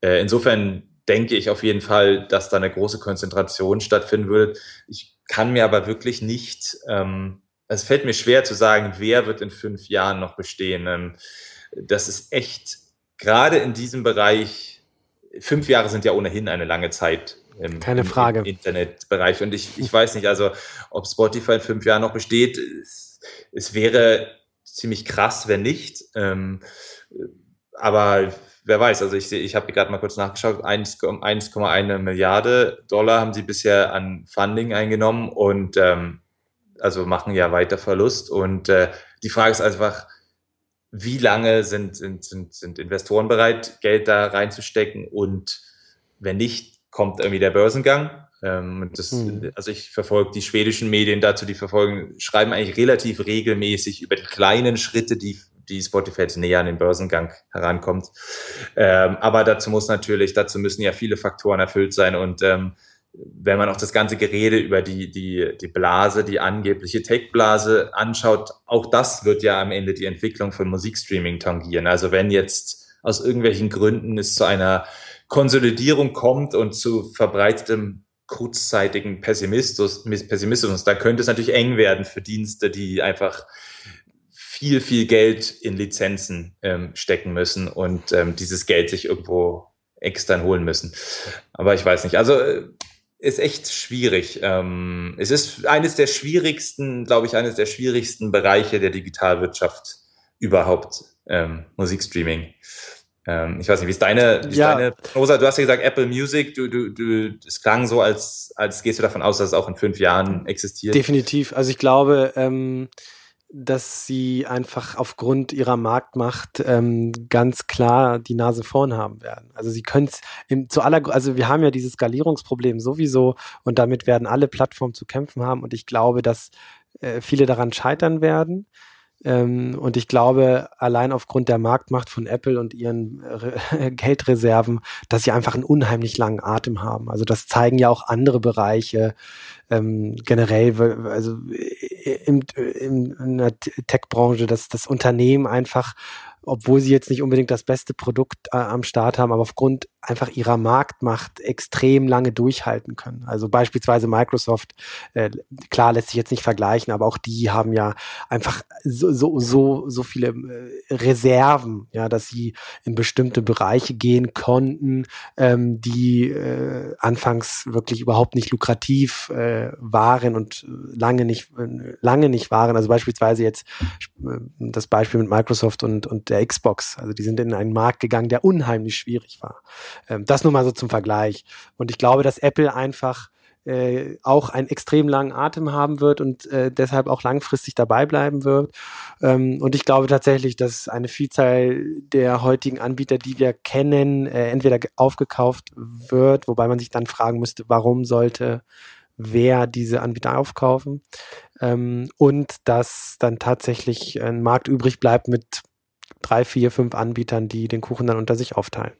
Äh, insofern denke ich auf jeden Fall, dass da eine große Konzentration stattfinden würde. Ich kann mir aber wirklich nicht, ähm, es fällt mir schwer zu sagen, wer wird in fünf Jahren noch bestehen. Ähm, das ist echt, gerade in diesem Bereich, fünf Jahre sind ja ohnehin eine lange Zeit. Im, Keine Frage. Im Internetbereich. Und ich, ich weiß nicht, also ob Spotify in fünf Jahren noch besteht. Es, es wäre ziemlich krass, wenn nicht. Ähm, aber wer weiß, also ich, ich habe gerade mal kurz nachgeschaut, 1,1 Milliarde Dollar haben sie bisher an Funding eingenommen und ähm, also machen ja weiter Verlust. Und äh, die Frage ist einfach, wie lange sind, sind, sind, sind Investoren bereit, Geld da reinzustecken und wenn nicht, kommt irgendwie der Börsengang. Ähm, das, hm. Also ich verfolge die schwedischen Medien dazu, die verfolgen, schreiben eigentlich relativ regelmäßig über die kleinen Schritte, die, die Spotify jetzt näher an den Börsengang herankommt. Ähm, aber dazu muss natürlich, dazu müssen ja viele Faktoren erfüllt sein und ähm, wenn man auch das ganze Gerede über die, die, die Blase, die angebliche Tech-Blase anschaut, auch das wird ja am Ende die Entwicklung von Musikstreaming tangieren. Also wenn jetzt aus irgendwelchen Gründen es zu einer Konsolidierung kommt und zu verbreitetem kurzzeitigen Pessimismus, Pessimismus. Da könnte es natürlich eng werden für Dienste, die einfach viel, viel Geld in Lizenzen ähm, stecken müssen und ähm, dieses Geld sich irgendwo extern holen müssen. Aber ich weiß nicht. Also äh, ist echt schwierig. Ähm, es ist eines der schwierigsten, glaube ich, eines der schwierigsten Bereiche der Digitalwirtschaft überhaupt, ähm, Musikstreaming. Ähm, ich weiß nicht, wie ist deine, wie ist ja. deine Prosa? Du hast ja gesagt, Apple Music, du, du, du, es klang so, als, als gehst du davon aus, dass es auch in fünf Jahren existiert. Definitiv. Also ich glaube, ähm, dass sie einfach aufgrund ihrer Marktmacht ähm, ganz klar die Nase vorn haben werden. Also sie können es zu aller, also wir haben ja dieses Skalierungsproblem sowieso und damit werden alle Plattformen zu kämpfen haben und ich glaube, dass äh, viele daran scheitern werden. Ähm, und ich glaube, allein aufgrund der Marktmacht von Apple und ihren Re Geldreserven, dass sie einfach einen unheimlich langen Atem haben. Also das zeigen ja auch andere Bereiche ähm, generell, also im, im, in der Tech-Branche, dass das Unternehmen einfach obwohl sie jetzt nicht unbedingt das beste Produkt äh, am Start haben, aber aufgrund einfach ihrer Marktmacht extrem lange durchhalten können. Also beispielsweise Microsoft, äh, klar lässt sich jetzt nicht vergleichen, aber auch die haben ja einfach so, so, so, so viele äh, Reserven, ja, dass sie in bestimmte Bereiche gehen konnten, ähm, die äh, anfangs wirklich überhaupt nicht lukrativ äh, waren und lange nicht, äh, lange nicht waren. Also beispielsweise jetzt äh, das Beispiel mit Microsoft und, und der Xbox. Also die sind in einen Markt gegangen, der unheimlich schwierig war. Ähm, das nur mal so zum Vergleich. Und ich glaube, dass Apple einfach äh, auch einen extrem langen Atem haben wird und äh, deshalb auch langfristig dabei bleiben wird. Ähm, und ich glaube tatsächlich, dass eine Vielzahl der heutigen Anbieter, die wir kennen, äh, entweder aufgekauft wird, wobei man sich dann fragen müsste, warum sollte wer diese Anbieter aufkaufen ähm, und dass dann tatsächlich ein Markt übrig bleibt mit drei, vier, fünf Anbietern, die den Kuchen dann unter sich aufteilen.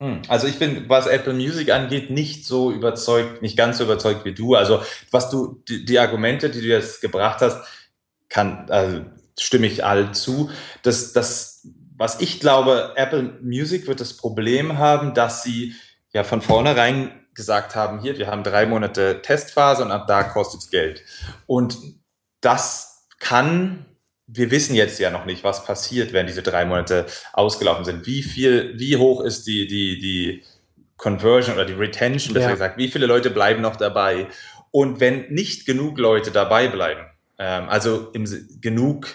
Hm, also ich bin, was Apple Music angeht, nicht so überzeugt, nicht ganz so überzeugt wie du. Also was du, die, die Argumente, die du jetzt gebracht hast, kann, also stimme ich all zu. Das, das, was ich glaube, Apple Music wird das Problem haben, dass sie ja von vornherein gesagt haben, hier, wir haben drei Monate Testphase und ab da kostet es Geld. Und das kann wir wissen jetzt ja noch nicht, was passiert, wenn diese drei Monate ausgelaufen sind. Wie viel, wie hoch ist die, die, die Conversion oder die Retention, besser ja. gesagt, wie viele Leute bleiben noch dabei? Und wenn nicht genug Leute dabei bleiben, ähm, also im, genug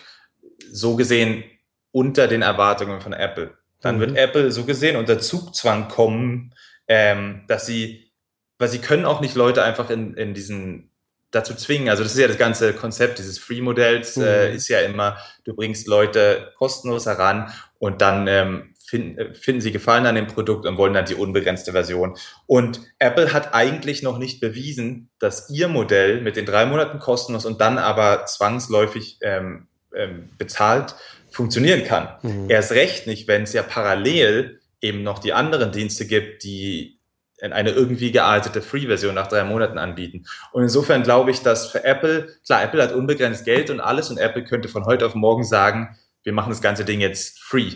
so gesehen unter den Erwartungen von Apple, dann mhm. wird Apple so gesehen unter Zugzwang kommen, ähm, dass sie, weil sie können auch nicht Leute einfach in, in diesen dazu zwingen. Also das ist ja das ganze Konzept dieses Free-Modells, mhm. äh, ist ja immer, du bringst Leute kostenlos heran und dann ähm, find, äh, finden sie Gefallen an dem Produkt und wollen dann die unbegrenzte Version. Und Apple hat eigentlich noch nicht bewiesen, dass ihr Modell mit den drei Monaten kostenlos und dann aber zwangsläufig ähm, ähm, bezahlt funktionieren kann. Mhm. Erst recht nicht, wenn es ja parallel eben noch die anderen Dienste gibt, die eine irgendwie geartete Free-Version nach drei Monaten anbieten. Und insofern glaube ich, dass für Apple, klar, Apple hat unbegrenzt Geld und alles und Apple könnte von heute auf morgen sagen, wir machen das ganze Ding jetzt free,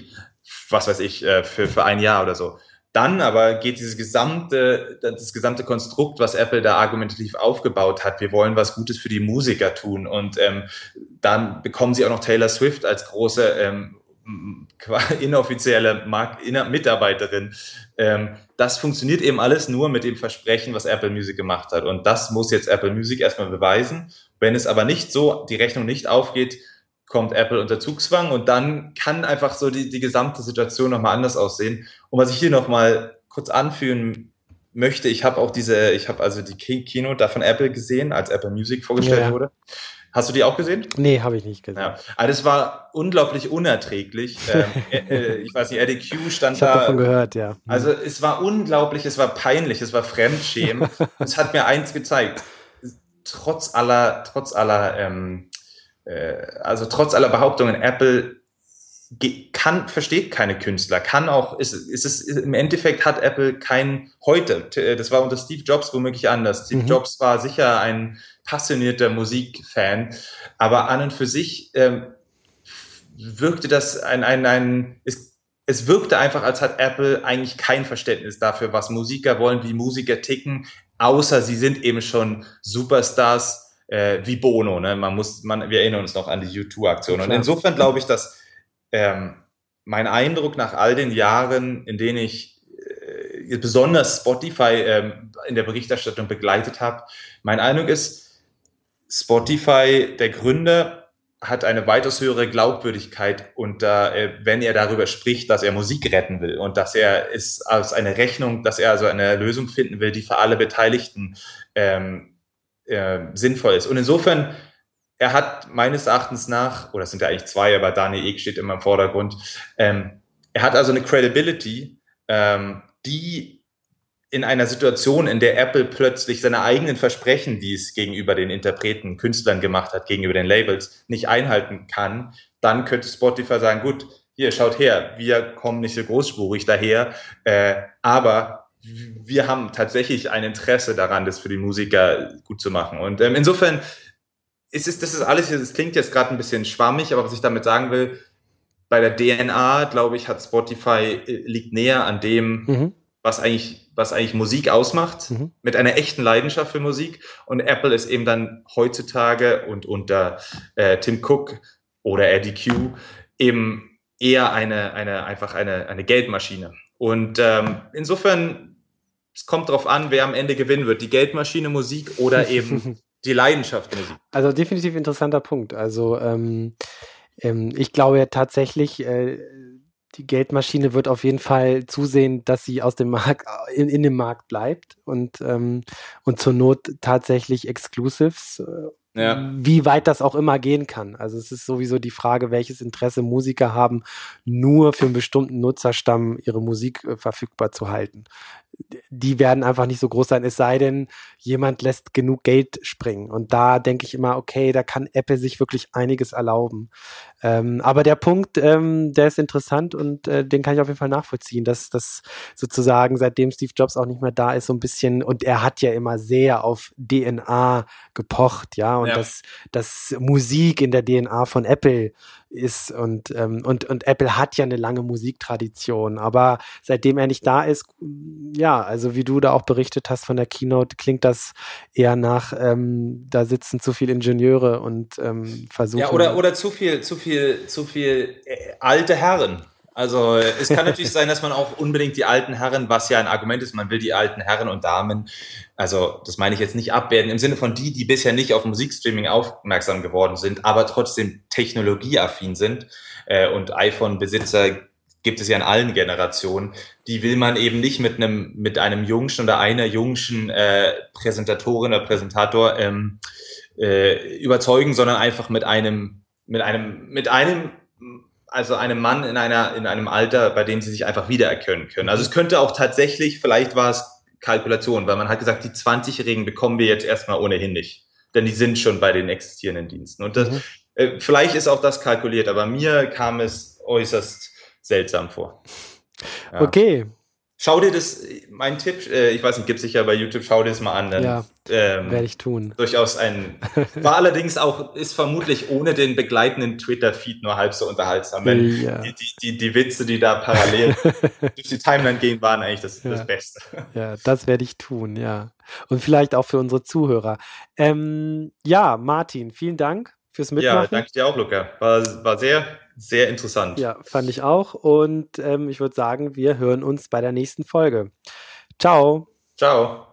was weiß ich, äh, für, für ein Jahr oder so. Dann aber geht dieses gesamte, das gesamte Konstrukt, was Apple da argumentativ aufgebaut hat, wir wollen was Gutes für die Musiker tun und ähm, dann bekommen sie auch noch Taylor Swift als große ähm, inoffizielle Markt Mitarbeiterin. Ähm, das funktioniert eben alles nur mit dem Versprechen, was Apple Music gemacht hat. Und das muss jetzt Apple Music erstmal beweisen. Wenn es aber nicht so, die Rechnung nicht aufgeht, kommt Apple unter Zugzwang und dann kann einfach so die, die gesamte Situation nochmal anders aussehen. Und was ich hier nochmal kurz anführen möchte, ich habe auch diese, ich habe also die Keynote da von Apple gesehen, als Apple Music vorgestellt ja. wurde. Hast du die auch gesehen? Nee, habe ich nicht gesehen. Ja. Also das war unglaublich unerträglich. ähm, äh, äh, ich weiß nicht, Eddie Q stand ich da. Ich davon gehört, ja. Also es war unglaublich, es war peinlich, es war Fremdschämen. es hat mir eins gezeigt. Trotz aller, trotz aller, ähm, äh, also trotz aller Behauptungen, Apple kann, versteht keine Künstler, kann auch, ist, ist es, im Endeffekt hat Apple kein, heute, das war unter Steve Jobs womöglich anders. Steve mhm. Jobs war sicher ein passionierter Musikfan, aber an und für sich ähm, wirkte das ein, ein, ein es, es wirkte einfach, als hat Apple eigentlich kein Verständnis dafür, was Musiker wollen, wie Musiker ticken, außer sie sind eben schon Superstars äh, wie Bono. Ne? Man muss, man, wir erinnern uns noch an die U2-Aktion. Und insofern glaube ich, dass ähm, mein Eindruck nach all den Jahren, in denen ich äh, besonders Spotify ähm, in der Berichterstattung begleitet habe, mein Eindruck ist, Spotify, der Gründer, hat eine weitaus höhere Glaubwürdigkeit und äh, wenn er darüber spricht, dass er Musik retten will und dass er es als eine Rechnung, dass er also eine Lösung finden will, die für alle Beteiligten ähm, äh, sinnvoll ist. Und insofern, er hat meines Erachtens nach, oder es sind ja eigentlich zwei, aber Daniel Ek steht immer im Vordergrund, ähm, er hat also eine Credibility, ähm, die in einer Situation, in der Apple plötzlich seine eigenen Versprechen, die es gegenüber den Interpreten, Künstlern gemacht hat, gegenüber den Labels, nicht einhalten kann, dann könnte Spotify sagen, gut, hier, schaut her, wir kommen nicht so großspurig daher, äh, aber wir haben tatsächlich ein Interesse daran, das für die Musiker gut zu machen. Und ähm, insofern ist es, das ist alles, es klingt jetzt gerade ein bisschen schwammig, aber was ich damit sagen will, bei der DNA, glaube ich, hat Spotify äh, liegt näher an dem, mhm. was eigentlich, was eigentlich Musik ausmacht, mhm. mit einer echten Leidenschaft für Musik. Und Apple ist eben dann heutzutage und unter äh, Tim Cook oder Eddie Q eben eher eine, eine, einfach eine, eine Geldmaschine. Und ähm, insofern, es kommt darauf an, wer am Ende gewinnen wird, die Geldmaschine Musik oder eben die Leidenschaft Musik. Also definitiv interessanter Punkt. Also ähm, ähm, ich glaube tatsächlich, äh, die Geldmaschine wird auf jeden Fall zusehen, dass sie aus dem Markt, in, in dem Markt bleibt und, ähm, und zur Not tatsächlich Exclusives äh, ja. wie weit das auch immer gehen kann. Also es ist sowieso die Frage, welches Interesse Musiker haben, nur für einen bestimmten Nutzerstamm ihre Musik äh, verfügbar zu halten die werden einfach nicht so groß sein, es sei denn, jemand lässt genug Geld springen. Und da denke ich immer, okay, da kann Apple sich wirklich einiges erlauben. Ähm, aber der Punkt, ähm, der ist interessant und äh, den kann ich auf jeden Fall nachvollziehen, dass das sozusagen, seitdem Steve Jobs auch nicht mehr da ist, so ein bisschen, und er hat ja immer sehr auf DNA gepocht, ja, und ja. dass das Musik in der DNA von Apple ist und, ähm, und, und Apple hat ja eine lange Musiktradition, aber seitdem er nicht da ist, ja, also wie du da auch berichtet hast von der Keynote, klingt das eher nach, ähm, da sitzen zu viele Ingenieure und ähm, versuchen. Ja, oder, oder zu viel, zu viel, zu viel äh, alte Herren. Also es kann natürlich sein, dass man auch unbedingt die alten Herren, was ja ein Argument ist, man will die alten Herren und Damen, also das meine ich jetzt nicht abwerten, im Sinne von die, die bisher nicht auf Musikstreaming aufmerksam geworden sind, aber trotzdem technologieaffin sind äh, und iPhone-Besitzer gibt es ja in allen Generationen, die will man eben nicht mit einem, mit einem Jungschen oder einer Jungschen äh, Präsentatorin oder Präsentator ähm, äh, überzeugen, sondern einfach mit einem, mit einem, mit einem also einem Mann in einer in einem Alter, bei dem sie sich einfach wiedererkennen können. Also es könnte auch tatsächlich, vielleicht war es Kalkulation, weil man hat gesagt, die 20-Jährigen bekommen wir jetzt erstmal ohnehin nicht, denn die sind schon bei den existierenden Diensten. Und das, mhm. äh, vielleicht ist auch das kalkuliert, aber mir kam es äußerst seltsam vor. Ja. Okay, Schau dir das, mein Tipp, äh, ich weiß nicht, gibt es sicher bei YouTube, schau dir das mal an. Dann, ja, ähm, werde ich tun. Durchaus ein, war allerdings auch, ist vermutlich ohne den begleitenden Twitter-Feed nur halb so unterhaltsam. Wenn ja. die, die, die, die, Witze, die da parallel durch die Timeline gehen, waren eigentlich das, ja. das Beste. Ja, das werde ich tun, ja. Und vielleicht auch für unsere Zuhörer. Ähm, ja, Martin, vielen Dank fürs Mitmachen. Ja, danke dir auch, Luca. War, war sehr sehr interessant. Ja, fand ich auch. Und ähm, ich würde sagen, wir hören uns bei der nächsten Folge. Ciao. Ciao.